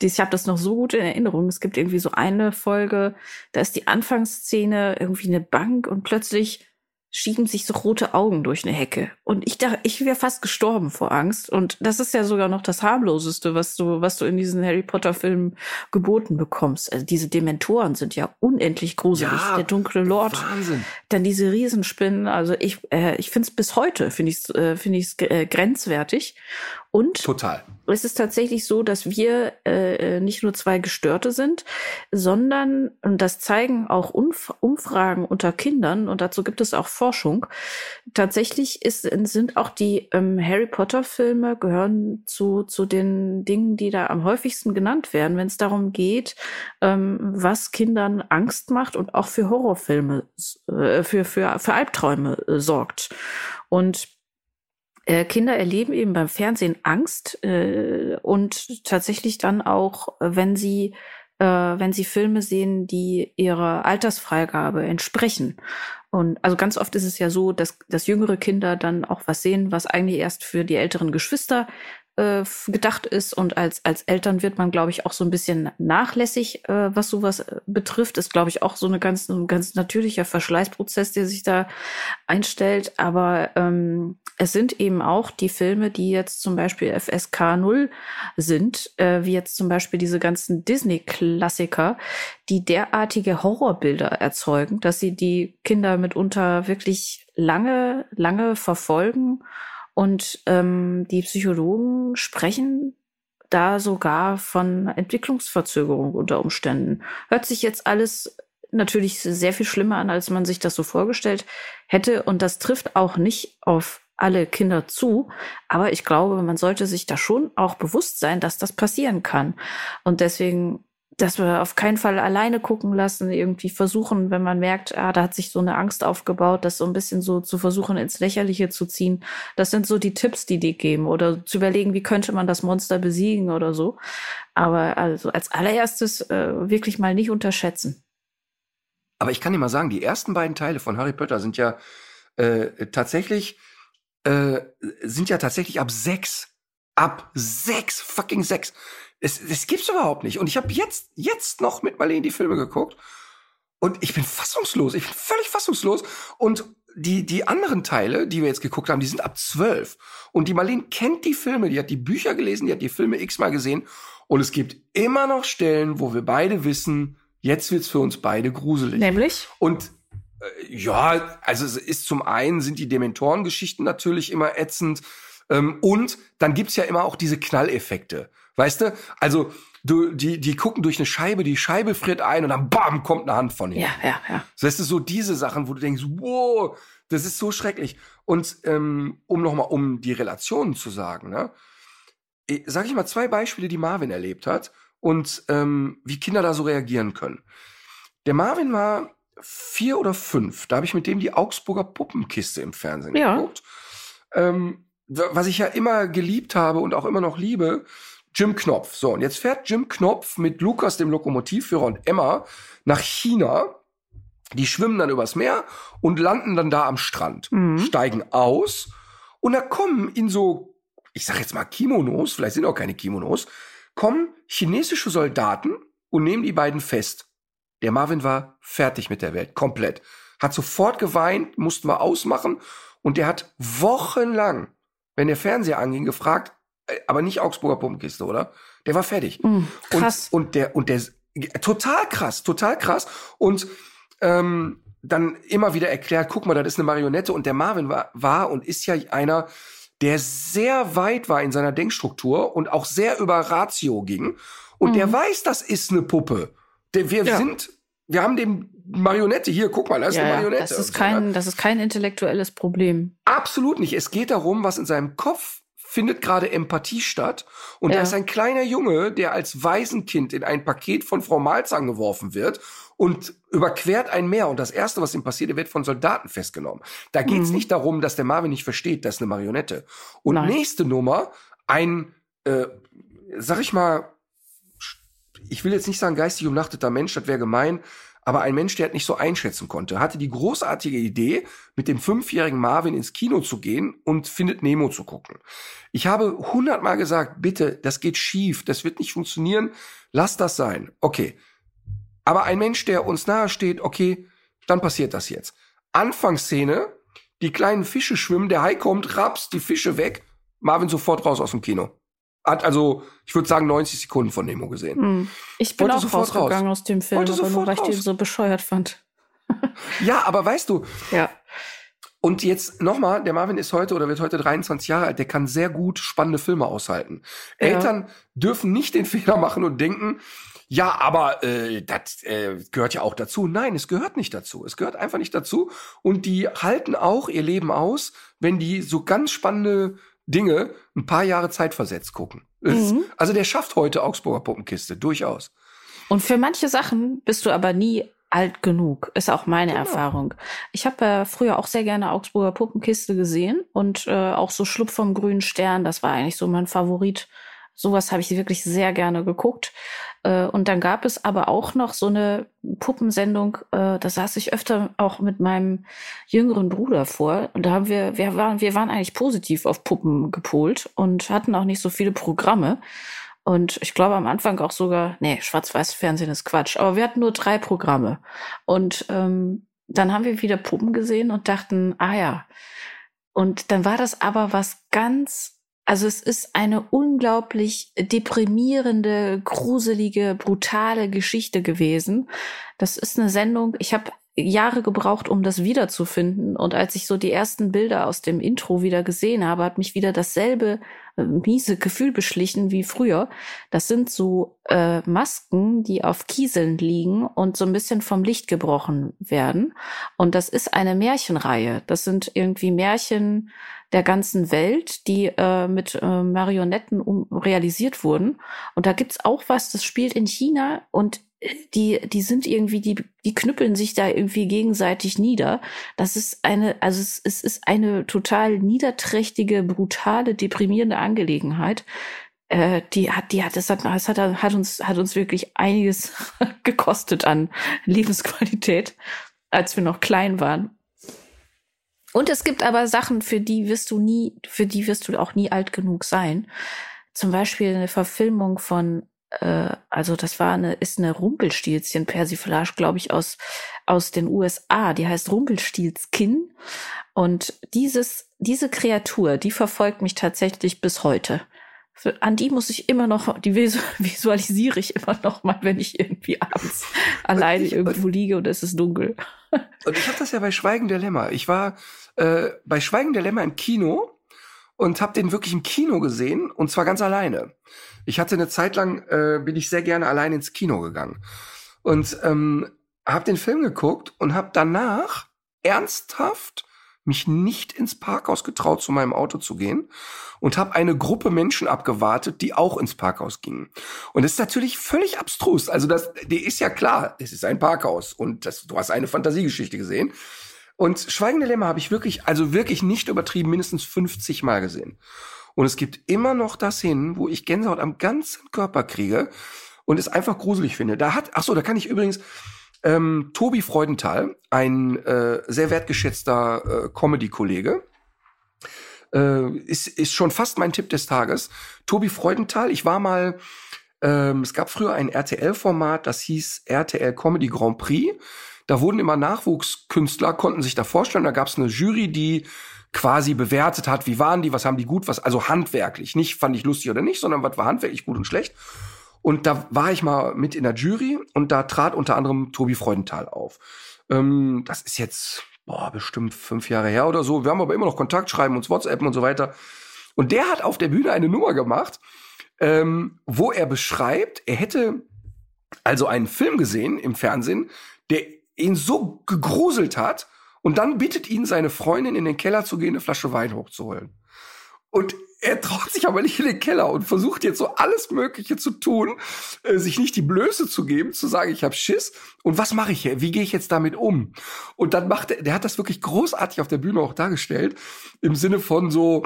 ich habe das noch so gut in Erinnerung. Es gibt irgendwie so eine Folge, da ist die Anfangsszene irgendwie eine Bank und plötzlich schieben sich so rote Augen durch eine Hecke. Und ich dachte, ich wäre fast gestorben vor Angst. Und das ist ja sogar noch das harmloseste, was du, was du in diesen Harry Potter Filmen geboten bekommst. Also diese Dementoren sind ja unendlich gruselig. Ja, Der dunkle Lord. Wahnsinn. Dann diese Riesenspinnen. Also ich, äh, ich finde es bis heute, finde ich es äh, find ich's, äh, grenzwertig. Und Total. Es ist tatsächlich so, dass wir äh, nicht nur zwei Gestörte sind, sondern, und das zeigen auch Umf Umfragen unter Kindern, und dazu gibt es auch Forschung, tatsächlich ist, sind auch die ähm, Harry Potter-Filme gehören zu, zu den Dingen, die da am häufigsten genannt werden, wenn es darum geht, ähm, was Kindern Angst macht und auch für Horrorfilme, äh, für, für, für Albträume äh, sorgt. Und äh, Kinder erleben eben beim Fernsehen Angst äh, und tatsächlich dann auch, wenn sie äh, wenn sie Filme sehen, die ihrer Altersfreigabe entsprechen. Und also ganz oft ist es ja so, dass, dass jüngere Kinder dann auch was sehen, was eigentlich erst für die älteren Geschwister äh, gedacht ist. Und als, als Eltern wird man, glaube ich, auch so ein bisschen nachlässig, äh, was sowas äh, betrifft. Ist, glaube ich, auch so eine ganz, ein ganz natürlicher Verschleißprozess, der sich da einstellt. Aber ähm, es sind eben auch die Filme, die jetzt zum Beispiel FSK 0 sind, äh, wie jetzt zum Beispiel diese ganzen Disney-Klassiker, die derartige Horrorbilder erzeugen, dass sie die Kinder mitunter wirklich lange, lange verfolgen und ähm, die Psychologen sprechen da sogar von Entwicklungsverzögerung unter Umständen. Hört sich jetzt alles natürlich sehr viel schlimmer an, als man sich das so vorgestellt hätte. Und das trifft auch nicht auf alle Kinder zu. Aber ich glaube, man sollte sich da schon auch bewusst sein, dass das passieren kann. Und deswegen dass wir auf keinen Fall alleine gucken lassen, irgendwie versuchen, wenn man merkt, ah, da hat sich so eine Angst aufgebaut, das so ein bisschen so zu versuchen, ins Lächerliche zu ziehen. Das sind so die Tipps, die die geben oder zu überlegen, wie könnte man das Monster besiegen oder so. Aber also als allererstes äh, wirklich mal nicht unterschätzen. Aber ich kann dir mal sagen, die ersten beiden Teile von Harry Potter sind ja äh, tatsächlich äh, sind ja tatsächlich ab sechs. Ab sechs, fucking sechs. Es, das gibt's überhaupt nicht. Und ich habe jetzt, jetzt noch mit Marlene die Filme geguckt. Und ich bin fassungslos. Ich bin völlig fassungslos. Und die, die anderen Teile, die wir jetzt geguckt haben, die sind ab zwölf. Und die Marlene kennt die Filme, die hat die Bücher gelesen, die hat die Filme x-mal gesehen. Und es gibt immer noch Stellen, wo wir beide wissen, jetzt wird's für uns beide gruselig. Nämlich? Und äh, ja, also es ist zum einen sind die Dementoren-Geschichten natürlich immer ätzend. Ähm, und dann gibt's ja immer auch diese Knalleffekte. Weißt du? Also, du, die, die gucken durch eine Scheibe, die Scheibe friert ein und dann bam, kommt eine Hand von ihnen. Ja, ja, ja. So, weißt du, so diese Sachen, wo du denkst, wow, das ist so schrecklich. Und ähm, um nochmal, um die Relationen zu sagen, ne? Sag ich mal zwei Beispiele, die Marvin erlebt hat und ähm, wie Kinder da so reagieren können. Der Marvin war vier oder fünf. Da habe ich mit dem die Augsburger Puppenkiste im Fernsehen Ja. geguckt. Ähm, was ich ja immer geliebt habe und auch immer noch liebe, Jim Knopf. So, und jetzt fährt Jim Knopf mit Lukas, dem Lokomotivführer, und Emma nach China. Die schwimmen dann übers Meer und landen dann da am Strand, Mhm. steigen aus und da kommen in so, ich sag jetzt mal Kimonos, vielleicht sind auch keine Kimonos, kommen chinesische Soldaten und nehmen die beiden fest. Der Marvin war fertig mit der Welt, komplett. Hat sofort geweint, mussten wir ausmachen und der hat wochenlang, wenn der Fernseher anging, gefragt, aber nicht Augsburger Puppenkiste, oder? Der war fertig. Mhm, krass. Und, und der, und der, total krass, total krass. Und ähm, dann immer wieder erklärt, guck mal, das ist eine Marionette. Und der Marvin war, war und ist ja einer, der sehr weit war in seiner Denkstruktur und auch sehr über Ratio ging. Und der Mhm. weiß, das ist eine Puppe. Der, wir Ja. sind, wir haben dem Marionette hier, guck mal, das ist ja, eine Marionette. das ist so, kein, ne? das ist kein intellektuelles Problem. Absolut nicht. Es geht darum, was in seinem Kopf findet gerade Empathie statt. Und Ja. da ist ein kleiner Junge, der als Waisenkind in ein Paket von Frau Malzahn geworfen wird und überquert ein Meer. Und das Erste, was ihm passiert, er wird von Soldaten festgenommen. Da geht es Mhm. nicht darum, dass der Marvin nicht versteht, das ist eine Marionette. Und Nein. nächste Nummer, ein, äh, sag ich mal, ich will jetzt nicht sagen geistig umnachteter Mensch, das wäre gemein, aber ein Mensch, der es nicht so einschätzen konnte, hatte die großartige Idee, mit dem fünfjährigen Marvin ins Kino zu gehen und findet Nemo zu gucken. Ich habe hundertmal gesagt, bitte, das geht schief, das wird nicht funktionieren, lass das sein. Okay. Aber ein Mensch, der uns nahe steht, okay, dann passiert das jetzt. Anfangsszene, die kleinen Fische schwimmen, der Hai kommt, raps die Fische weg, Marvin sofort raus aus dem Kino. Hat also, ich würde sagen, 90 Sekunden von Nemo gesehen. Hm. Ich bin Wollte auch sofort rausgegangen raus. aus dem Film, Wollte aber nur sofort weil ich den so bescheuert fand. Ja, aber weißt du, Ja. Und jetzt nochmal, der Marvin ist heute oder wird heute 23 Jahre alt, der kann sehr gut spannende Filme aushalten. Ja. Eltern dürfen nicht den Fehler machen und denken, ja, aber äh, das äh, gehört ja auch dazu. Nein, es gehört nicht dazu. Es gehört einfach nicht dazu. Und die halten auch ihr Leben aus, wenn die so ganz spannende Dinge ein paar Jahre Zeit versetzt gucken. Mhm. Also der schafft heute Augsburger Puppenkiste, durchaus. Und für manche Sachen bist du aber nie alt genug, ist auch meine genau. Erfahrung. Ich habe äh, früher auch sehr gerne Augsburger Puppenkiste gesehen und äh, auch so Schlupf vom grünen Stern, das war eigentlich so mein Favorit. Sowas habe ich wirklich sehr gerne geguckt. Äh, und dann gab es aber auch noch so eine Puppensendung, äh, da saß ich öfter auch mit meinem jüngeren Bruder vor. Und da haben wir, wir waren, wir waren eigentlich positiv auf Puppen gepolt und hatten auch nicht so viele Programme. Und ich glaube am Anfang auch sogar, nee, Schwarz-Weiß-Fernsehen ist Quatsch. Aber wir hatten nur drei Programme. Und ähm, dann haben wir wieder Puppen gesehen und dachten, ah ja. Und dann war das aber was ganz, also es ist eine unglaublich deprimierende, gruselige, brutale Geschichte gewesen. Das ist eine Sendung, ich habe Jahre gebraucht, um das wiederzufinden. Und als ich so die ersten Bilder aus dem Intro wieder gesehen habe, hat mich wieder dasselbe miese Gefühl beschlichen wie früher. Das sind so äh, Masken, die auf Kieseln liegen und so ein bisschen vom Licht gebrochen werden. Und das ist eine Märchenreihe. Das sind irgendwie Märchen der ganzen Welt, die äh, mit äh, Marionetten um, realisiert wurden. Und da gibt's auch was, das spielt in China und die, die sind irgendwie, die, die knüppeln sich da irgendwie gegenseitig nieder. Das ist eine, also es, es ist eine total niederträchtige, brutale, deprimierende Angelegenheit. Äh, die hat, die hat, das hat, das hat, hat uns, hat uns wirklich einiges gekostet an Lebensqualität, als wir noch klein waren. Und es gibt aber Sachen, für die wirst du nie, für die wirst du auch nie alt genug sein. Zum Beispiel eine Verfilmung von äh, also das war eine, ist eine Rumpelstilzchen-Persiflage, glaube ich, aus, aus den USA. Die heißt Rumpelstilzkin. Und dieses, diese Kreatur, die verfolgt mich tatsächlich bis heute. An die muss ich immer noch, die visualisiere ich immer noch mal, wenn ich irgendwie abends alleine ich, irgendwo liege und es ist dunkel. Und ich habe das ja bei Schweigen der Lämmer. Ich war äh, bei Schweigen der Lämmer im Kino und habe den wirklich im Kino gesehen und zwar ganz alleine. Ich hatte eine Zeit lang, äh, bin ich sehr gerne allein ins Kino gegangen und ähm, habe den Film geguckt und habe danach ernsthaft mich nicht ins Parkhaus getraut, zu meinem Auto zu gehen und habe eine Gruppe Menschen abgewartet, die auch ins Parkhaus gingen. Und das ist natürlich völlig abstrus. Also das, die ist ja klar, es ist ein Parkhaus und das, du hast eine Fantasiegeschichte gesehen. Und Schweigende Lämmer habe ich wirklich, also wirklich nicht übertrieben, mindestens 50 Mal gesehen. Und es gibt immer noch das hin, wo ich Gänsehaut am ganzen Körper kriege und es einfach gruselig finde. Da hat, ach so, da kann ich übrigens ähm, Tobi Freudenthal, ein äh, sehr wertgeschätzter äh, Comedy-Kollege, äh, ist, ist schon fast mein Tipp des Tages. Tobi Freudenthal, ich war mal, ähm, es gab früher ein RTL-Format, das hieß RTL Comedy Grand Prix. Da wurden immer Nachwuchskünstler, konnten sich da vorstellen. Da gab es eine Jury, die quasi bewertet hat, wie waren die, was haben die gut, was, also handwerklich. Nicht fand ich lustig oder nicht, sondern was war handwerklich gut und schlecht. Und da war ich mal mit in der Jury und da trat unter anderem Tobi Freudenthal auf. Ähm, das ist jetzt, boah, bestimmt fünf Jahre her oder so. Wir haben aber immer noch Kontakt, schreiben uns WhatsApp und so weiter. Und der hat auf der Bühne eine Nummer gemacht, ähm, wo er beschreibt, er hätte also einen Film gesehen im Fernsehen, der ihn so gegruselt hat und dann bittet ihn seine Freundin in den Keller zu gehen, eine Flasche Wein hochzuholen. Und er traut sich aber nicht in den Keller und versucht jetzt so alles Mögliche zu tun, äh, sich nicht die Blöße zu geben, zu sagen, ich habe Schiss. Und was mache ich hier? Wie gehe ich jetzt damit um? Und dann macht er, der hat das wirklich großartig auf der Bühne auch dargestellt, im Sinne von so,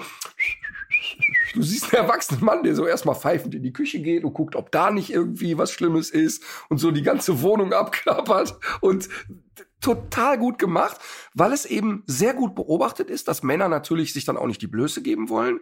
du siehst einen erwachsenen Mann, der so erstmal pfeifend in die Küche geht und guckt, ob da nicht irgendwie was Schlimmes ist und so die ganze Wohnung abklappert und total gut gemacht, weil es eben sehr gut beobachtet ist, dass Männer natürlich sich dann auch nicht die Blöße geben wollen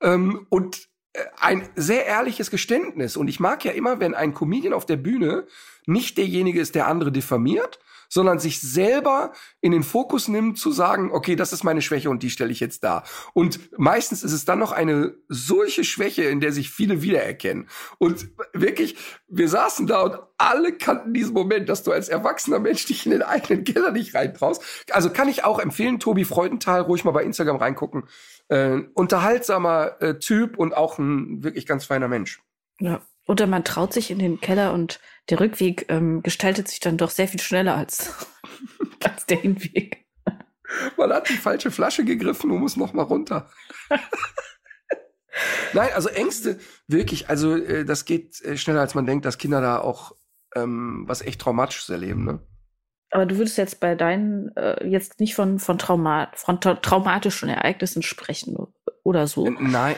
ähm, und äh, ein sehr ehrliches Geständnis. Und ich mag ja immer, wenn ein Comedian auf der Bühne nicht derjenige ist, der andere diffamiert, sondern sich selber in den Fokus nimmt, zu sagen, okay, das ist meine Schwäche und die stelle ich jetzt da. Und meistens ist es dann noch eine solche Schwäche, in der sich viele wiedererkennen. Und wirklich, wir saßen da und alle kannten diesen Moment, dass du als erwachsener Mensch dich in den eigenen Keller nicht reintraust. Also kann ich auch empfehlen, Tobi Freudenthal, ruhig mal bei Instagram reingucken. Äh, unterhaltsamer äh, Typ und auch ein wirklich ganz feiner Mensch. Ja. Oder man traut sich in den Keller und der Rückweg ähm, gestaltet sich dann doch sehr viel schneller als, als der Hinweg. Man hat die falsche Flasche gegriffen und muss noch mal runter. Nein, also Ängste, wirklich, also äh, das geht äh, schneller, als man denkt, dass Kinder da auch ähm, was echt Traumatisches erleben, ne? Aber du würdest jetzt bei deinen äh, jetzt nicht von, von, Trauma von tra traumatischen Ereignissen sprechen oder so. Nein,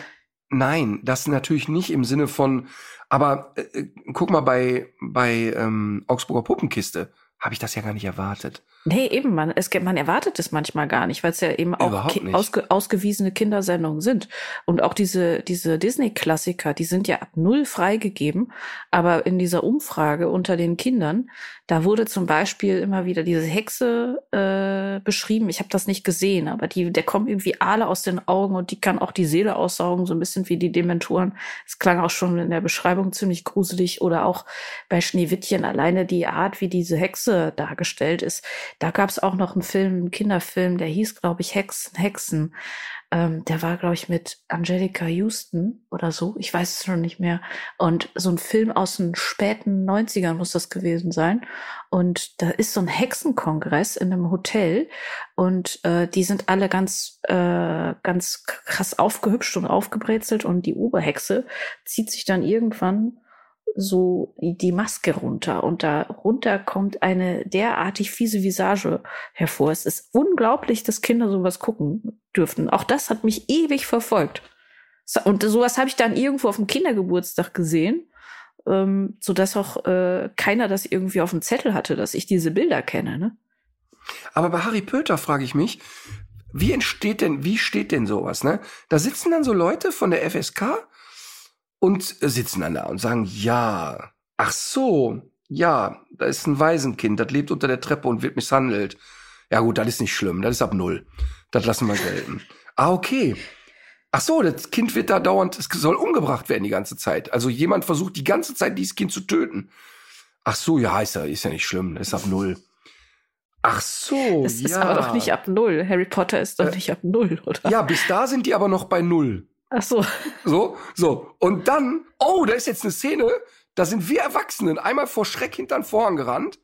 nein, das natürlich nicht im Sinne von, aber äh, äh, guck mal bei, bei ähm, Augsburger Puppenkiste, habe ich das ja gar nicht erwartet. Nee, eben, man, es, man erwartet es manchmal gar nicht, weil es ja eben auch ausge, ausgewiesene Kindersendungen sind. Und auch diese, diese Disney-Klassiker, die sind ja ab null freigegeben. Aber in dieser Umfrage unter den Kindern, da wurde zum Beispiel immer wieder diese Hexe äh, beschrieben. Ich habe das nicht gesehen, aber die, der kommt irgendwie Aale aus den Augen und die kann auch die Seele aussaugen, so ein bisschen wie die Dementoren. Es klang auch schon in der Beschreibung ziemlich gruselig. Oder auch bei Schneewittchen alleine die Art, wie diese Hexe dargestellt ist da gab es auch noch einen Film, einen Kinderfilm, der hieß, glaube ich, Hexen, Hexen. Ähm, der war, glaube ich, mit Angelica Houston oder so. Ich weiß es schon nicht mehr. Und so ein Film aus den späten 90ern muss das gewesen sein. Und da ist so ein Hexenkongress in einem Hotel. Und äh, die sind alle ganz, äh, ganz krass aufgehübscht und aufgebrezelt. Und die Oberhexe zieht sich dann irgendwann so die Maske runter und darunter kommt eine derartig fiese Visage hervor. Es ist unglaublich, dass Kinder sowas gucken dürften. Auch das hat mich ewig verfolgt. Und sowas habe ich dann irgendwo auf dem Kindergeburtstag gesehen, ähm, so dass auch äh, keiner das irgendwie auf dem Zettel hatte, dass ich diese Bilder kenne. Ne? Aber bei Harry Pöter frage ich mich, wie entsteht denn, wie steht denn sowas? Ne? Da sitzen dann so Leute von der FSK und sitzen dann da und sagen, ja, ach so, ja, da ist ein Waisenkind, das lebt unter der Treppe und wird misshandelt. Ja gut, das ist nicht schlimm, das ist ab null. Das lassen wir gelten. Ah, okay. Ach so, das Kind wird da dauernd, es soll umgebracht werden die ganze Zeit. Also jemand versucht die ganze Zeit dieses Kind zu töten. Ach so, ja, ist ja, ist ja nicht schlimm, das ist ab null. Ach so, das ja. ist aber doch nicht ab null. Harry Potter ist doch äh, nicht ab null, oder? Ja, bis da sind die aber noch bei null. Ach so. So, so. Und dann, oh, da ist jetzt eine Szene, da sind wir Erwachsenen einmal vor Schreck hinter den Vorhang gerannt.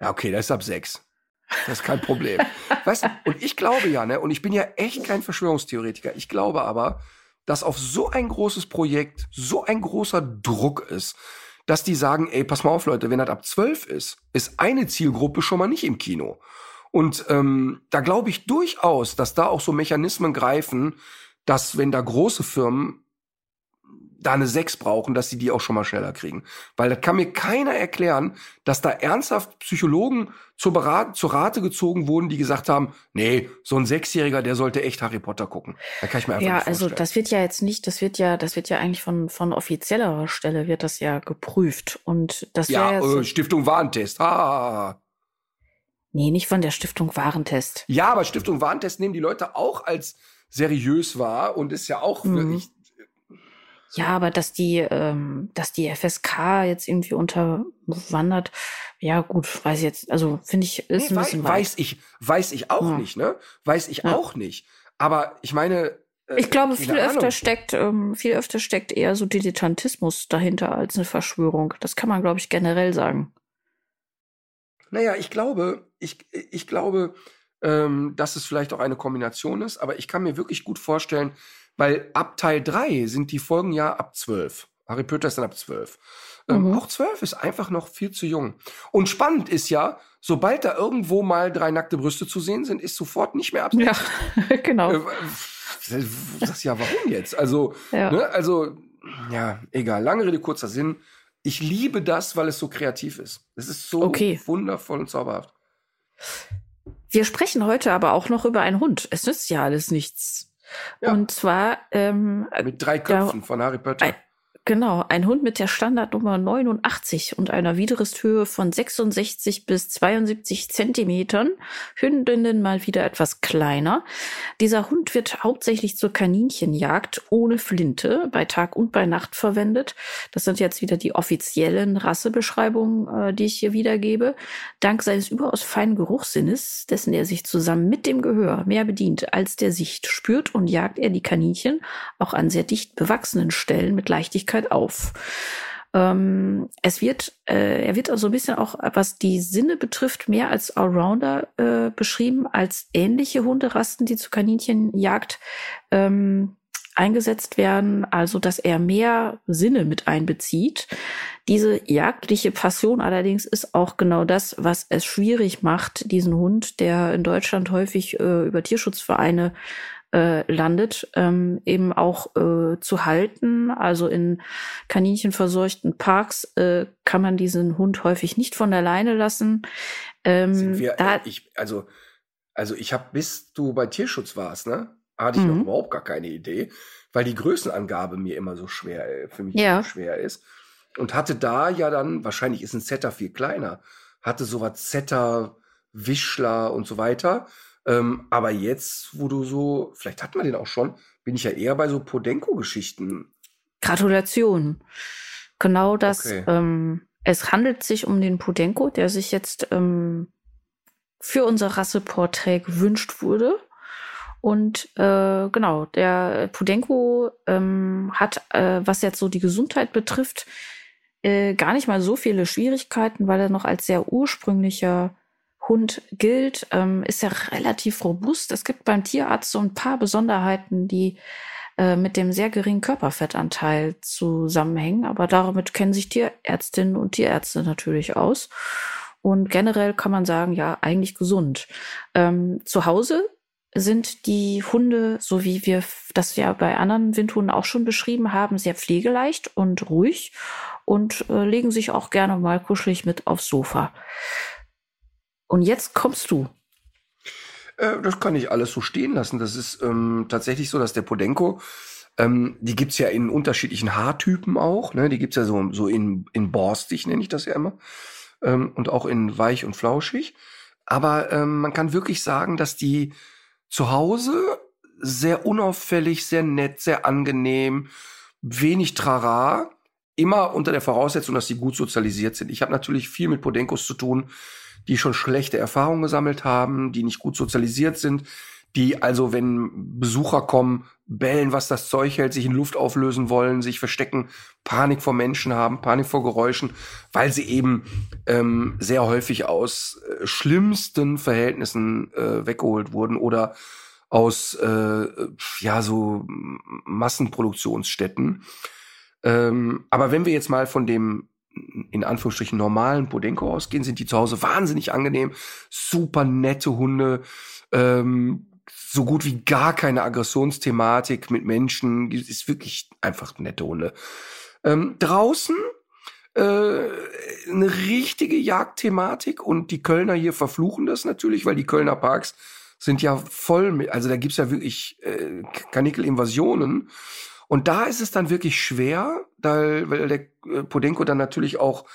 Ja, okay, das ist ab sechs. Das ist kein Problem. weißt du, und ich glaube ja, ne, und ich bin ja echt kein Verschwörungstheoretiker. Ich glaube aber, dass auf so ein großes Projekt so ein großer Druck ist, dass die sagen, ey, pass mal auf, Leute, wenn das ab zwölf ist, ist eine Zielgruppe schon mal nicht im Kino. Und ähm, da glaube ich durchaus, dass da auch so Mechanismen greifen, dass wenn da große Firmen da eine 6 brauchen, dass sie die auch schon mal schneller kriegen. Weil das kann mir keiner erklären, dass da ernsthaft Psychologen zur, Berat zur Rate gezogen wurden, die gesagt haben, nee, so ein Sechsjähriger, der sollte echt Harry Potter gucken. Da kann ich mir einfach Ja, nicht also das wird ja jetzt nicht, das wird ja, das wird ja eigentlich von, von offizieller Stelle wird das ja geprüft. Und das Ja, ja äh, Stiftung Warentest. Ha. Nee, nicht von der Stiftung Warentest. Ja, aber Stiftung Warentest nehmen die Leute auch als seriös war und ist ja auch mhm. wirklich. Ja, aber dass die, ähm, dass die FSK jetzt irgendwie unterwandert, ja gut, weiß ich jetzt, also finde ich, ist nee, ein bisschen weiß, weiß ich, weiß ich auch ja. nicht, ne? Weiß ich ja. auch nicht. Aber ich meine, äh, ich glaube, viel Ahnung. öfter steckt, ähm, viel öfter steckt eher so Dilettantismus dahinter als eine Verschwörung. Das kann man, glaube ich, generell sagen. Naja, ich glaube, ich, ich glaube, ähm, dass es vielleicht auch eine Kombination ist, aber ich kann mir wirklich gut vorstellen, weil ab Teil 3 sind die Folgen ja ab 12. Harry Potter ist dann ab 12. Ähm, mhm. Auch 12 ist einfach noch viel zu jung. Und spannend ist ja, sobald da irgendwo mal drei nackte Brüste zu sehen sind, ist sofort nicht mehr ab. Ja, genau. Äh, das ist ja warum jetzt? Also, ja. Ne, also, ja, egal. Lange Rede, kurzer Sinn. Ich liebe das, weil es so kreativ ist. Es ist so okay. wundervoll und zauberhaft. Wir sprechen heute aber auch noch über einen Hund. Es nützt ja alles nichts. Ja. Und zwar ähm, mit drei Köpfen da, von Harry Potter. Genau, ein Hund mit der Standardnummer 89 und einer Widerristhöhe von 66 bis 72 Zentimetern. Hündinnen mal wieder etwas kleiner. Dieser Hund wird hauptsächlich zur Kaninchenjagd ohne Flinte bei Tag und bei Nacht verwendet. Das sind jetzt wieder die offiziellen Rassebeschreibungen, äh, die ich hier wiedergebe. Dank seines überaus feinen Geruchssinnes, dessen er sich zusammen mit dem Gehör mehr bedient als der Sicht, spürt und jagt er die Kaninchen auch an sehr dicht bewachsenen Stellen mit Leichtigkeit Möglichkeit auf. Ähm, es wird, äh, er wird also ein bisschen auch, was die Sinne betrifft, mehr als Allrounder äh, beschrieben, als ähnliche Hunderasten, die zu Kaninchenjagd ähm, eingesetzt werden, also dass er mehr Sinne mit einbezieht. Diese jagdliche Passion allerdings ist auch genau das, was es schwierig macht, diesen Hund, der in Deutschland häufig äh, über Tierschutzvereine äh, landet, ähm, eben auch äh, zu halten. Also in kaninchenverseuchten Parks äh, kann man diesen Hund häufig nicht von der Leine lassen. Ähm, wir, da, ich, also, also ich habe, bis du bei Tierschutz warst, ne, hatte ich noch mhm. überhaupt gar keine Idee, weil die Größenangabe mir immer so schwer, äh, für mich ja. so schwer ist. Und hatte da ja dann, wahrscheinlich ist ein Setter viel kleiner, hatte sowas Setter, Wischler und so weiter. Ähm, aber jetzt, wo du so, vielleicht hat man den auch schon, bin ich ja eher bei so Podenko-Geschichten. Gratulation. Genau das. Okay. Ähm, es handelt sich um den Podenko, der sich jetzt ähm, für unser Rasseporträt gewünscht wurde. Und äh, genau, der Pudenko ähm, hat, äh, was jetzt so die Gesundheit betrifft, äh, gar nicht mal so viele Schwierigkeiten, weil er noch als sehr ursprünglicher Hund gilt, ähm, ist ja relativ robust. Es gibt beim Tierarzt so ein paar Besonderheiten, die äh, mit dem sehr geringen Körperfettanteil zusammenhängen. Aber damit kennen sich Tierärztinnen und Tierärzte natürlich aus. Und generell kann man sagen, ja, eigentlich gesund. Ähm, zu Hause sind die Hunde, so wie wir das ja bei anderen Windhunden auch schon beschrieben haben, sehr pflegeleicht und ruhig und äh, legen sich auch gerne mal kuschelig mit aufs Sofa. Und jetzt kommst du. Äh, das kann ich alles so stehen lassen. Das ist ähm, tatsächlich so, dass der Podenko, ähm, die gibt's ja in unterschiedlichen Haartypen auch. Ne? Die gibt's ja so, so in, in borstig, nenne ich das ja immer. Ähm, und auch in weich und flauschig. Aber ähm, man kann wirklich sagen, dass die zu Hause sehr unauffällig, sehr nett, sehr angenehm, wenig Trara, immer unter der Voraussetzung, dass sie gut sozialisiert sind. Ich habe natürlich viel mit Podenkos zu tun, die schon schlechte Erfahrungen gesammelt haben, die nicht gut sozialisiert sind, die also, wenn Besucher kommen, bellen, was das Zeug hält, sich in Luft auflösen wollen, sich verstecken, Panik vor Menschen haben, Panik vor Geräuschen, weil sie eben ähm, sehr häufig aus äh, schlimmsten Verhältnissen äh, weggeholt wurden oder aus äh, ja so Massenproduktionsstätten. Ähm, aber wenn wir jetzt mal von dem in Anführungsstrichen normalen Podenko ausgehen, sind die zu Hause wahnsinnig angenehm, super nette Hunde, ähm, so gut wie gar keine Aggressionsthematik mit Menschen, ist wirklich einfach nette Hunde. Ähm, draußen äh, eine richtige Jagdthematik und die Kölner hier verfluchen das natürlich, weil die Kölner Parks sind ja voll mit, also da gibt's ja wirklich äh, Kanikel-Invasionen und da ist es dann wirklich schwer, da, weil der äh, Podenko dann natürlich auch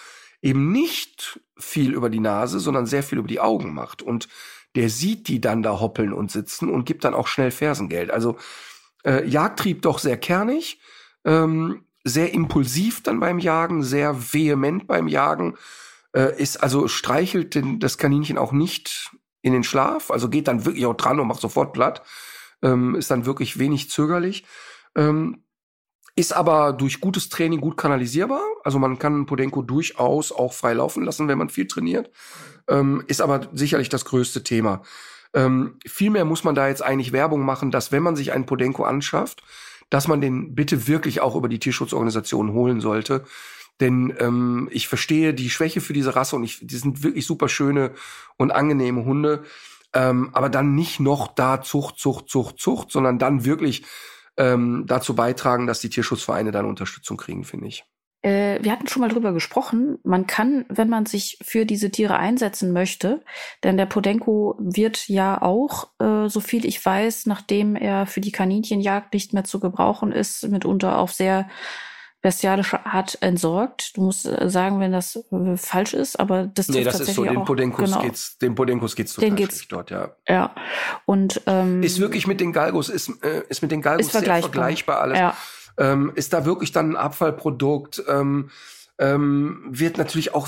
eben nicht viel über die Nase, sondern sehr viel über die Augen macht. Und der sieht die dann da hoppeln und sitzen und gibt dann auch schnell Fersengeld. Also äh, Jagdtrieb doch sehr kernig, ähm, sehr impulsiv dann beim Jagen, sehr vehement beim Jagen, äh, ist also streichelt den, das Kaninchen auch nicht in den Schlaf, also geht dann wirklich auch dran und macht sofort platt, ähm, ist dann wirklich wenig zögerlich. Ähm, ist aber durch gutes Training gut kanalisierbar. Also man kann Podenko durchaus auch frei laufen lassen, wenn man viel trainiert. Ähm, ist aber sicherlich das größte Thema. Ähm, vielmehr muss man da jetzt eigentlich Werbung machen, dass wenn man sich einen Podenko anschafft, dass man den bitte wirklich auch über die Tierschutzorganisation holen sollte. Denn ähm, ich verstehe die Schwäche für diese Rasse und ich, die sind wirklich super schöne und angenehme Hunde. Ähm, aber dann nicht noch da Zucht, Zucht, Zucht, Zucht, sondern dann wirklich ähm, dazu beitragen, dass die Tierschutzvereine dann Unterstützung kriegen, finde ich. Äh, wir hatten schon mal drüber gesprochen. Man kann, wenn man sich für diese Tiere einsetzen möchte, denn der Podenko wird ja auch, äh, so viel ich weiß, nachdem er für die Kaninchenjagd nicht mehr zu gebrauchen ist, mitunter auf sehr bestialische Art entsorgt. Du musst äh, sagen, wenn das äh, falsch ist, aber das Nee, das ist so, den Podenkos genau. geht's, den Podenkos geht's total den geht's, dort, ja. Ja. Und, ähm, Ist wirklich mit den Galgos, ist, äh, ist mit den Galgos vergleichbar, vergleichbar alles. Ja. Ähm, ist da wirklich dann ein Abfallprodukt, ähm, ähm, wird natürlich auch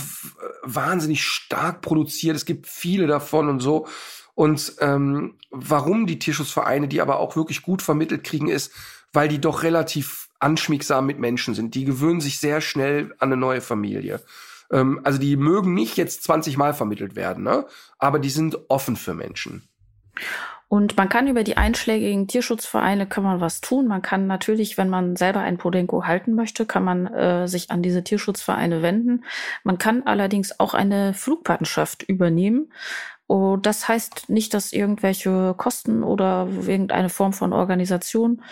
wahnsinnig stark produziert. Es gibt viele davon und so. Und ähm, warum die Tierschutzvereine, die aber auch wirklich gut vermittelt kriegen, ist, weil die doch relativ anschmiegsam mit Menschen sind. Die gewöhnen sich sehr schnell an eine neue Familie. Ähm, also die mögen nicht jetzt 20 Mal vermittelt werden, ne? aber die sind offen für Menschen. Und man kann über die einschlägigen Tierschutzvereine kann man was tun. Man kann natürlich, wenn man selber ein Podenko halten möchte, kann man äh, sich an diese Tierschutzvereine wenden. Man kann allerdings auch eine Flugpatenschaft übernehmen. Oh, das heißt nicht, dass irgendwelche Kosten oder irgendeine Form von Organisation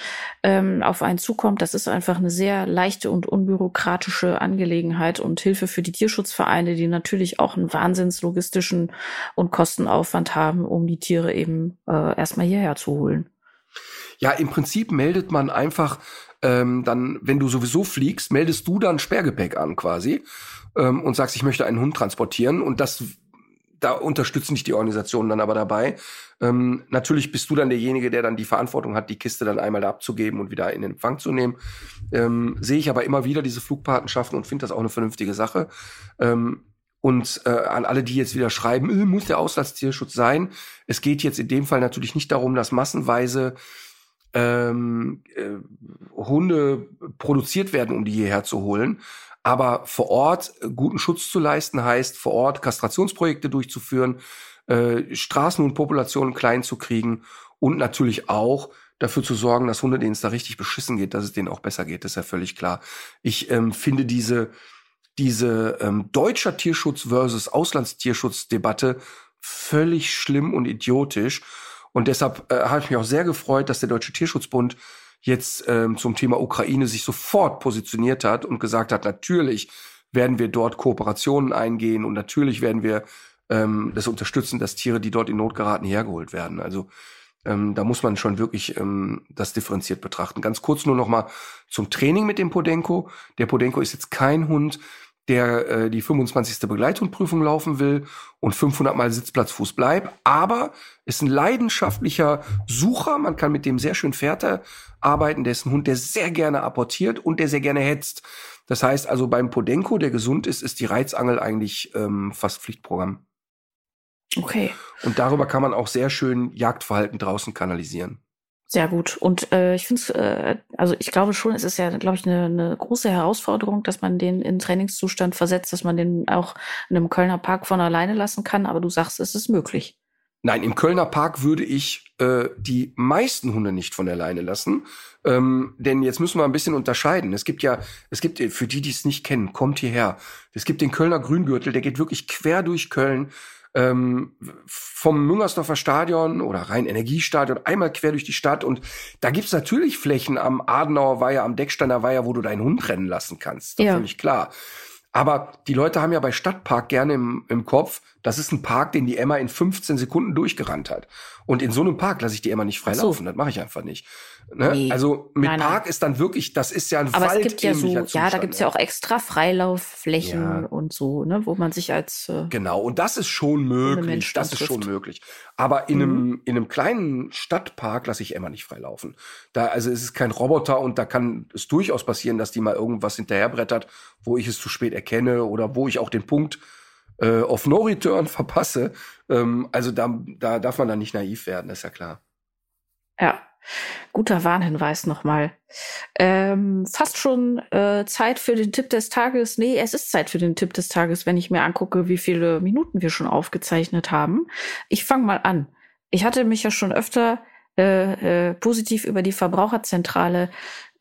ähm, auf einen zukommt. Das ist einfach eine sehr leichte und unbürokratische Angelegenheit und Hilfe für die Tierschutzvereine, die natürlich auch einen wahnsinns logistischen und Kostenaufwand haben, um die Tiere eben äh, erstmal hierher zu holen. Ja, im Prinzip meldet man einfach ähm, dann, wenn du sowieso fliegst, meldest du dann Sperrgepäck an quasi ähm, und sagst, ich möchte einen Hund transportieren und das da unterstützen dich die Organisationen dann aber dabei. Ähm, natürlich bist du dann derjenige, der dann die Verantwortung hat, die Kiste dann einmal da abzugeben und wieder in Empfang zu nehmen. Ähm, sehe ich aber immer wieder diese Flugpatenschaften und finde das auch eine vernünftige Sache. Ähm, und äh, an alle, die jetzt wieder schreiben, äh, muss der Auslandstierschutz sein. Es geht jetzt in dem Fall natürlich nicht darum, dass massenweise ähm, äh, Hunde produziert werden, um die hierher zu holen. Aber vor Ort äh, guten Schutz zu leisten heißt, vor Ort Kastrationsprojekte durchzuführen, äh, Straßen und Populationen klein zu kriegen und natürlich auch dafür zu sorgen, dass Hunde, denen es da richtig beschissen geht, dass es denen auch besser geht. Das ist ja völlig klar. Ich ähm, finde diese diese ähm, deutscher Tierschutz versus Auslandstierschutzdebatte völlig schlimm und idiotisch. Und deshalb äh, habe ich mich auch sehr gefreut, dass der Deutsche Tierschutzbund jetzt ähm, zum Thema Ukraine sich sofort positioniert hat und gesagt hat, natürlich werden wir dort Kooperationen eingehen und natürlich werden wir ähm, das unterstützen, dass Tiere, die dort in Not geraten, hergeholt werden. Also ähm, da muss man schon wirklich ähm, das differenziert betrachten. Ganz kurz nur noch mal zum Training mit dem Podenko. Der Podenko ist jetzt kein Hund, der äh, die 25. Begleithundprüfung laufen will und 500 Mal Sitzplatzfuß bleibt, aber ist ein leidenschaftlicher Sucher. Man kann mit dem sehr schön Fährte arbeiten. Der ist ein Hund, der sehr gerne apportiert und der sehr gerne hetzt. Das heißt also beim Podenko, der gesund ist, ist die Reizangel eigentlich ähm, fast Pflichtprogramm. Okay. Und darüber kann man auch sehr schön Jagdverhalten draußen kanalisieren. Sehr gut. Und äh, ich finde es, äh, also ich glaube schon, es ist ja, glaube ich, eine, eine große Herausforderung, dass man den in Trainingszustand versetzt, dass man den auch in einem Kölner Park von alleine lassen kann. Aber du sagst, es ist möglich. Nein, im Kölner Park würde ich äh, die meisten Hunde nicht von alleine lassen. Ähm, denn jetzt müssen wir ein bisschen unterscheiden. Es gibt ja, es gibt, für die, die es nicht kennen, kommt hierher. Es gibt den Kölner Grüngürtel, der geht wirklich quer durch Köln ähm, vom Müngersdorfer Stadion oder Rhein-Energiestadion einmal quer durch die Stadt. Und da gibt's natürlich Flächen am Adenauer Weiher, am Decksteiner Weiher, wo du deinen Hund rennen lassen kannst. Das ja. völlig klar. Aber die Leute haben ja bei Stadtpark gerne im, im Kopf, das ist ein Park, den die Emma in 15 Sekunden durchgerannt hat. Und in so einem Park lasse ich die Emma nicht frei so. laufen. Das mache ich einfach nicht. Ne? Nee. Also mit nein, nein. Park ist dann wirklich, das ist ja ein Aber es gibt ja so, Zustand, ja, da gibt's ja. ja auch extra Freilaufflächen ja. und so, ne, wo man sich als äh, genau. Und das ist schon möglich. Das ist schon möglich. Aber in mhm. einem in einem kleinen Stadtpark lasse ich Emma nicht frei laufen. Da also es ist kein Roboter und da kann es durchaus passieren, dass die mal irgendwas hinterherbrettert, wo ich es zu spät erkenne oder wo ich auch den Punkt äh, auf No Return verpasse. Ähm, also da, da darf man dann nicht naiv werden, ist ja klar. Ja, guter Warnhinweis nochmal. Ähm, fast schon äh, Zeit für den Tipp des Tages. Nee, es ist Zeit für den Tipp des Tages, wenn ich mir angucke, wie viele Minuten wir schon aufgezeichnet haben. Ich fange mal an. Ich hatte mich ja schon öfter äh, äh, positiv über die Verbraucherzentrale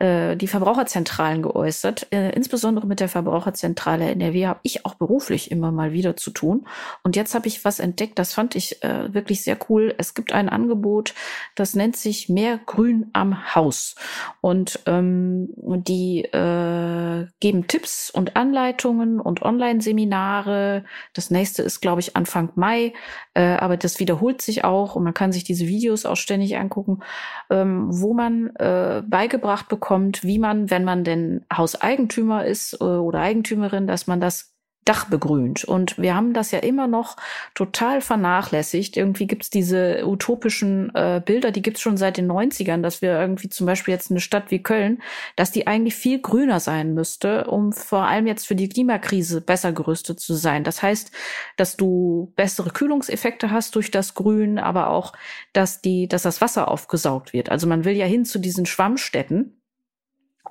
äh, die Verbraucherzentralen geäußert. Äh, insbesondere mit der Verbraucherzentrale NRW habe ich auch beruflich immer mal wieder zu tun. Und jetzt habe ich was entdeckt, das fand ich äh, wirklich sehr cool. Es gibt ein Angebot, das nennt sich Mehr Grün am Haus. Und ähm, die äh, geben Tipps und Anleitungen und Online-Seminare. Das nächste ist, glaube ich, Anfang Mai, äh, aber das wiederholt sich auch und man kann sich diese Videos auch ständig angucken, ähm, wo man äh, beigebracht bekommt, bekommt, wie man, wenn man denn Hauseigentümer ist äh, oder Eigentümerin, dass man das Dach begrünt. Und wir haben das ja immer noch total vernachlässigt. Irgendwie gibt's diese utopischen äh, Bilder, die gibt's schon seit den 90ern, dass wir irgendwie zum Beispiel jetzt eine Stadt wie Köln, dass die eigentlich viel grüner sein müsste, um vor allem jetzt für die Klimakrise besser gerüstet zu sein. Das heißt, dass du bessere Kühlungseffekte hast durch das Grün, aber auch, dass die, dass das Wasser aufgesaugt wird. Also man will ja hin zu diesen Schwammstätten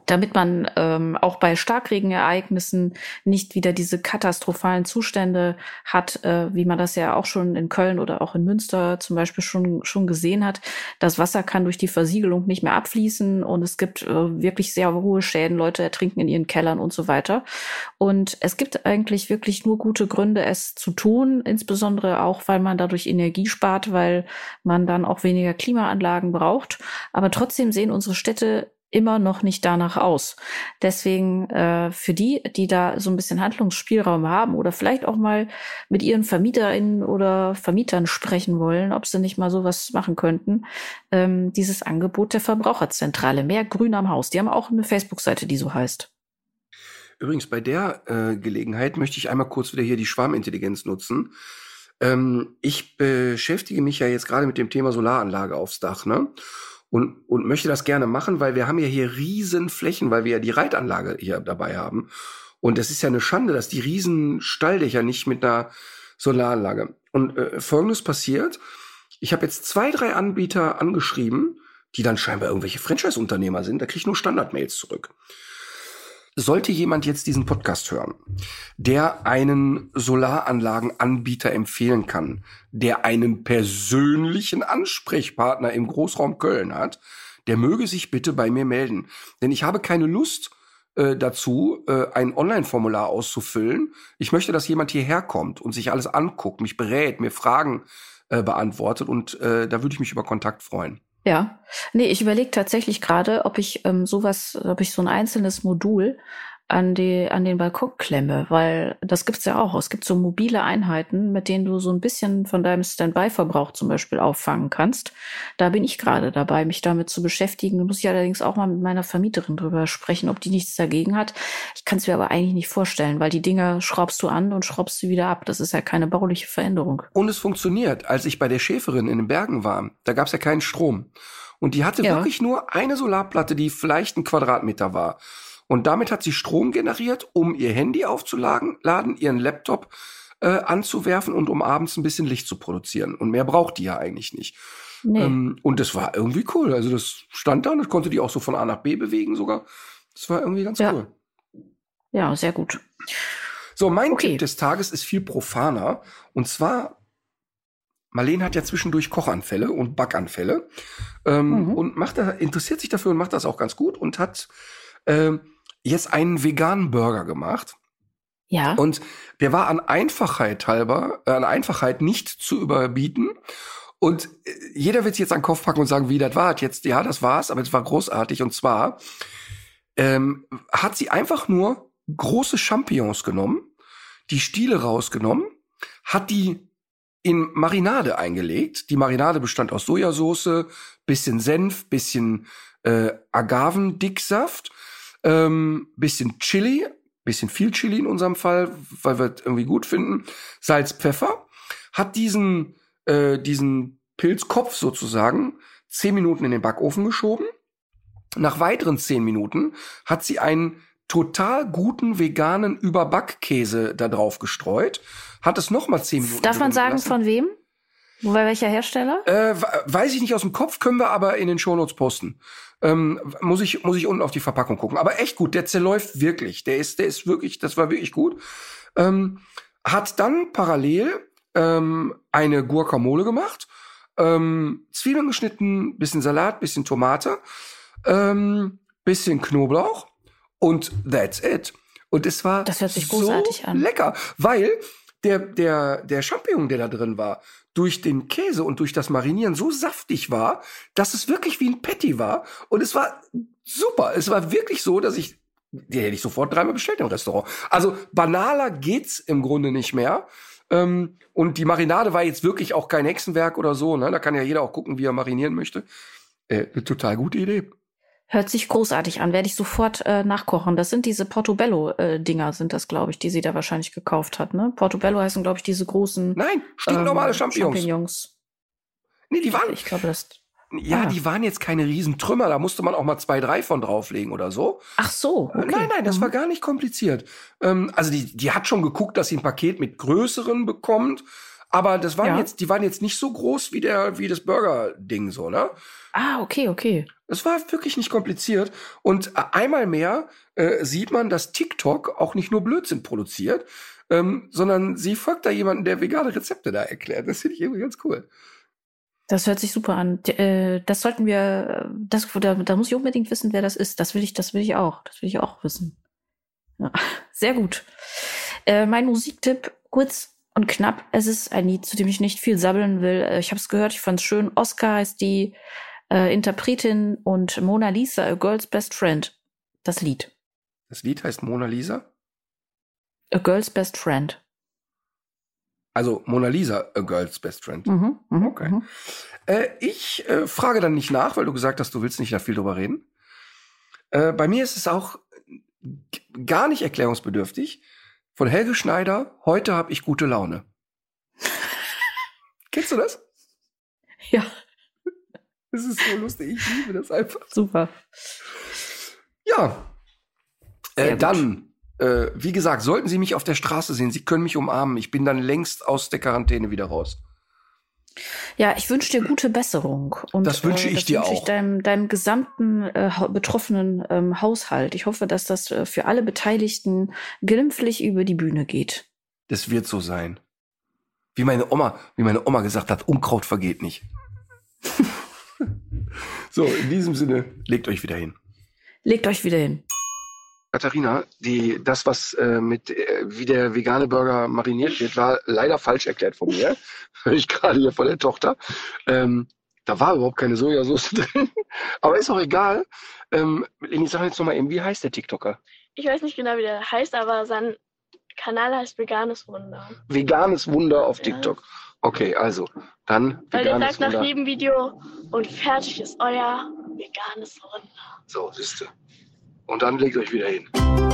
damit man ähm, auch bei Starkregenereignissen nicht wieder diese katastrophalen Zustände hat, äh, wie man das ja auch schon in Köln oder auch in Münster zum Beispiel schon, schon gesehen hat. Das Wasser kann durch die Versiegelung nicht mehr abfließen und es gibt äh, wirklich sehr hohe Schäden. Leute ertrinken in ihren Kellern und so weiter. Und es gibt eigentlich wirklich nur gute Gründe, es zu tun, insbesondere auch, weil man dadurch Energie spart, weil man dann auch weniger Klimaanlagen braucht. Aber trotzdem sehen unsere Städte immer noch nicht danach aus. Deswegen äh, für die, die da so ein bisschen Handlungsspielraum haben oder vielleicht auch mal mit ihren VermieterInnen oder Vermietern sprechen wollen, ob sie nicht mal sowas machen könnten, ähm, dieses Angebot der Verbraucherzentrale, mehr Grün am Haus. Die haben auch eine Facebook-Seite, die so heißt. Übrigens, bei der äh, Gelegenheit möchte ich einmal kurz wieder hier die Schwarmintelligenz nutzen. Ähm, ich beschäftige mich ja jetzt gerade mit dem Thema Solaranlage aufs Dach, ne? Und, und möchte das gerne machen, weil wir haben ja hier riesen Flächen, weil wir ja die Reitanlage hier dabei haben. Und es ist ja eine Schande, dass die riesen Stalldächer nicht mit einer Solaranlage. Und äh, folgendes passiert. Ich habe jetzt zwei, drei Anbieter angeschrieben, die dann scheinbar irgendwelche Franchise-Unternehmer sind. Da kriege ich nur Standard-Mails zurück. Sollte jemand jetzt diesen Podcast hören, der einen Solaranlagenanbieter empfehlen kann, der einen persönlichen Ansprechpartner im Großraum Köln hat, der möge sich bitte bei mir melden. Denn ich habe keine Lust äh, dazu, äh, ein Online-Formular auszufüllen. Ich möchte, dass jemand hierher kommt und sich alles anguckt, mich berät, mir Fragen äh, beantwortet und äh, da würde ich mich über Kontakt freuen. Ja, nee, ich überlege tatsächlich gerade, ob ich ähm, sowas, ob ich so ein einzelnes Modul an die an den Balkon klemme, weil das gibt's ja auch. Es gibt so mobile Einheiten, mit denen du so ein bisschen von deinem Standby-Verbrauch zum Beispiel auffangen kannst. Da bin ich gerade dabei, mich damit zu beschäftigen. Da muss ich allerdings auch mal mit meiner Vermieterin drüber sprechen, ob die nichts dagegen hat. Ich kann es mir aber eigentlich nicht vorstellen, weil die Dinger schraubst du an und schraubst sie wieder ab. Das ist ja keine bauliche Veränderung. Und es funktioniert. Als ich bei der Schäferin in den Bergen war, da gab's ja keinen Strom. Und die hatte ja. wirklich nur eine Solarplatte, die vielleicht ein Quadratmeter war. Und damit hat sie Strom generiert, um ihr Handy aufzuladen, ihren Laptop äh, anzuwerfen und um abends ein bisschen Licht zu produzieren. Und mehr braucht die ja eigentlich nicht. Nee. Ähm, und das war irgendwie cool. Also das stand da und das konnte die auch so von A nach B bewegen sogar. Das war irgendwie ganz ja. cool. Ja, sehr gut. So, mein okay. Tipp des Tages ist viel profaner. Und zwar, Marlene hat ja zwischendurch Kochanfälle und Backanfälle. Ähm, mhm. Und macht da, interessiert sich dafür und macht das auch ganz gut und hat ähm, jetzt einen veganen Burger gemacht. Ja. Und der war an Einfachheit halber, äh, an Einfachheit nicht zu überbieten. Und äh, jeder wird sich jetzt an den Kopf packen und sagen, wie das war jetzt. Ja, das war's, aber es war großartig. Und zwar ähm, hat sie einfach nur große Champignons genommen, die Stiele rausgenommen, hat die in Marinade eingelegt. Die Marinade bestand aus Sojasauce, bisschen Senf, bisschen äh, Agavendicksaft ähm, bisschen Chili, bisschen viel Chili in unserem Fall, weil wir es irgendwie gut finden, Salz, Pfeffer, hat diesen, äh, diesen Pilzkopf sozusagen zehn Minuten in den Backofen geschoben. Nach weiteren zehn Minuten hat sie einen total guten veganen Überbackkäse da drauf gestreut, hat es noch mal zehn Minuten. Darf man sagen, gelassen. von wem? Bei welcher Hersteller? Äh, weiß ich nicht aus dem Kopf, können wir aber in den Shownotes posten. Ähm, muss ich muss ich unten auf die Verpackung gucken. Aber echt gut, der zerläuft wirklich. Der ist der ist wirklich, das war wirklich gut. Ähm, hat dann parallel ähm, eine Guacamole gemacht, ähm, Zwiebeln geschnitten, bisschen Salat, bisschen Tomate, ähm, bisschen Knoblauch und that's it. Und es war das hört sich großartig so an. lecker, weil der der der Champignon, der da drin war, durch den Käse und durch das Marinieren so saftig war, dass es wirklich wie ein Patty war. Und es war super. Es war wirklich so, dass ich, die hätte ich sofort dreimal bestellt im Restaurant. Also banaler geht's im Grunde nicht mehr. Ähm, und die Marinade war jetzt wirklich auch kein Hexenwerk oder so. Ne? Da kann ja jeder auch gucken, wie er marinieren möchte. Äh, total gute Idee. Hört sich großartig an, werde ich sofort äh, nachkochen. Das sind diese Portobello-Dinger, äh, sind das, glaube ich, die sie da wahrscheinlich gekauft hat. Ne? Portobello heißen, glaube ich, diese großen Nein, stinknormale ähm, Champignons. Champignons. Nee, die waren, Ich glaube, das. ja, ah. die waren jetzt keine Riesentrümmer, da musste man auch mal zwei, drei von drauflegen oder so. Ach so. Okay. Nein, nein, das Mhm. war gar nicht kompliziert. Ähm, also die, die hat schon geguckt, dass sie ein Paket mit größeren bekommt, aber das waren Ja. jetzt, die waren jetzt nicht so groß wie der, wie das Burger-Ding so, ne? Ah, okay, okay. Es war wirklich nicht kompliziert. Und äh, einmal mehr äh, sieht man, dass TikTok auch nicht nur Blödsinn produziert, ähm, sondern sie folgt da jemanden, der vegane Rezepte da erklärt. Das finde ich irgendwie ganz cool. Das hört sich super an. Äh, das sollten wir, äh, das, da, da muss ich unbedingt wissen, wer das ist. Das will ich, das will ich auch. Das will ich auch wissen. Ja, sehr gut. Äh, mein Musiktipp, kurz und knapp. Es ist ein Lied, zu dem ich nicht viel sabbeln will. Äh, Ich habe es gehört, ich fand es schön. Oscar heißt die äh, Interpretin und Mona Lisa, A Girl's Best Friend. Das Lied. Das Lied heißt Mona Lisa. A Girl's Best Friend. Also Mona Lisa, a girl's best friend. Mhm, mhm, Okay. mhm. Äh, ich äh, frage dann nicht nach, weil du gesagt hast, du willst nicht da viel drüber reden. Äh, bei mir ist es auch gar nicht erklärungsbedürftig. Von Helge Schneider, heute habe ich gute Laune. Kennst du das? Ja, Das ist so lustig, ich liebe das einfach. super. Ja. Äh, dann, äh, wie gesagt, sollten Sie mich auf der Straße sehen, Sie können mich umarmen. Ich bin dann längst aus der Quarantäne wieder raus. Ja, ich wünsche dir gute Besserung. Und, Das wünsche ich das dir wünsche ich auch. deinem, deinem gesamten äh, betroffenen ähm, Haushalt. Ich hoffe, dass das äh, für alle Beteiligten glimpflich über die Bühne geht. Das wird so sein. Wie meine Oma, wie meine Oma gesagt hat, Unkraut vergeht nicht. so, in diesem Sinne, legt euch wieder hin. Legt euch wieder hin. Katharina, die, das, was äh, mit äh, wie der vegane Burger mariniert wird, war leider falsch erklärt von mir. Hör ich gerade hier von der Tochter. Ähm, da war überhaupt keine Sojasauce drin. Aber ist auch egal. Ähm, Leni, sag jetzt nochmal eben, wie heißt der TikToker? Ich weiß nicht genau, wie der heißt, aber sein Kanal heißt Veganes Wunder. Veganes Wunder auf Ja. TikTok. Okay, also, dann Weil der veganes sagt nach jedem Video und fertig ist euer veganes Wunder. So, siehste. Und dann legt euch wieder hin.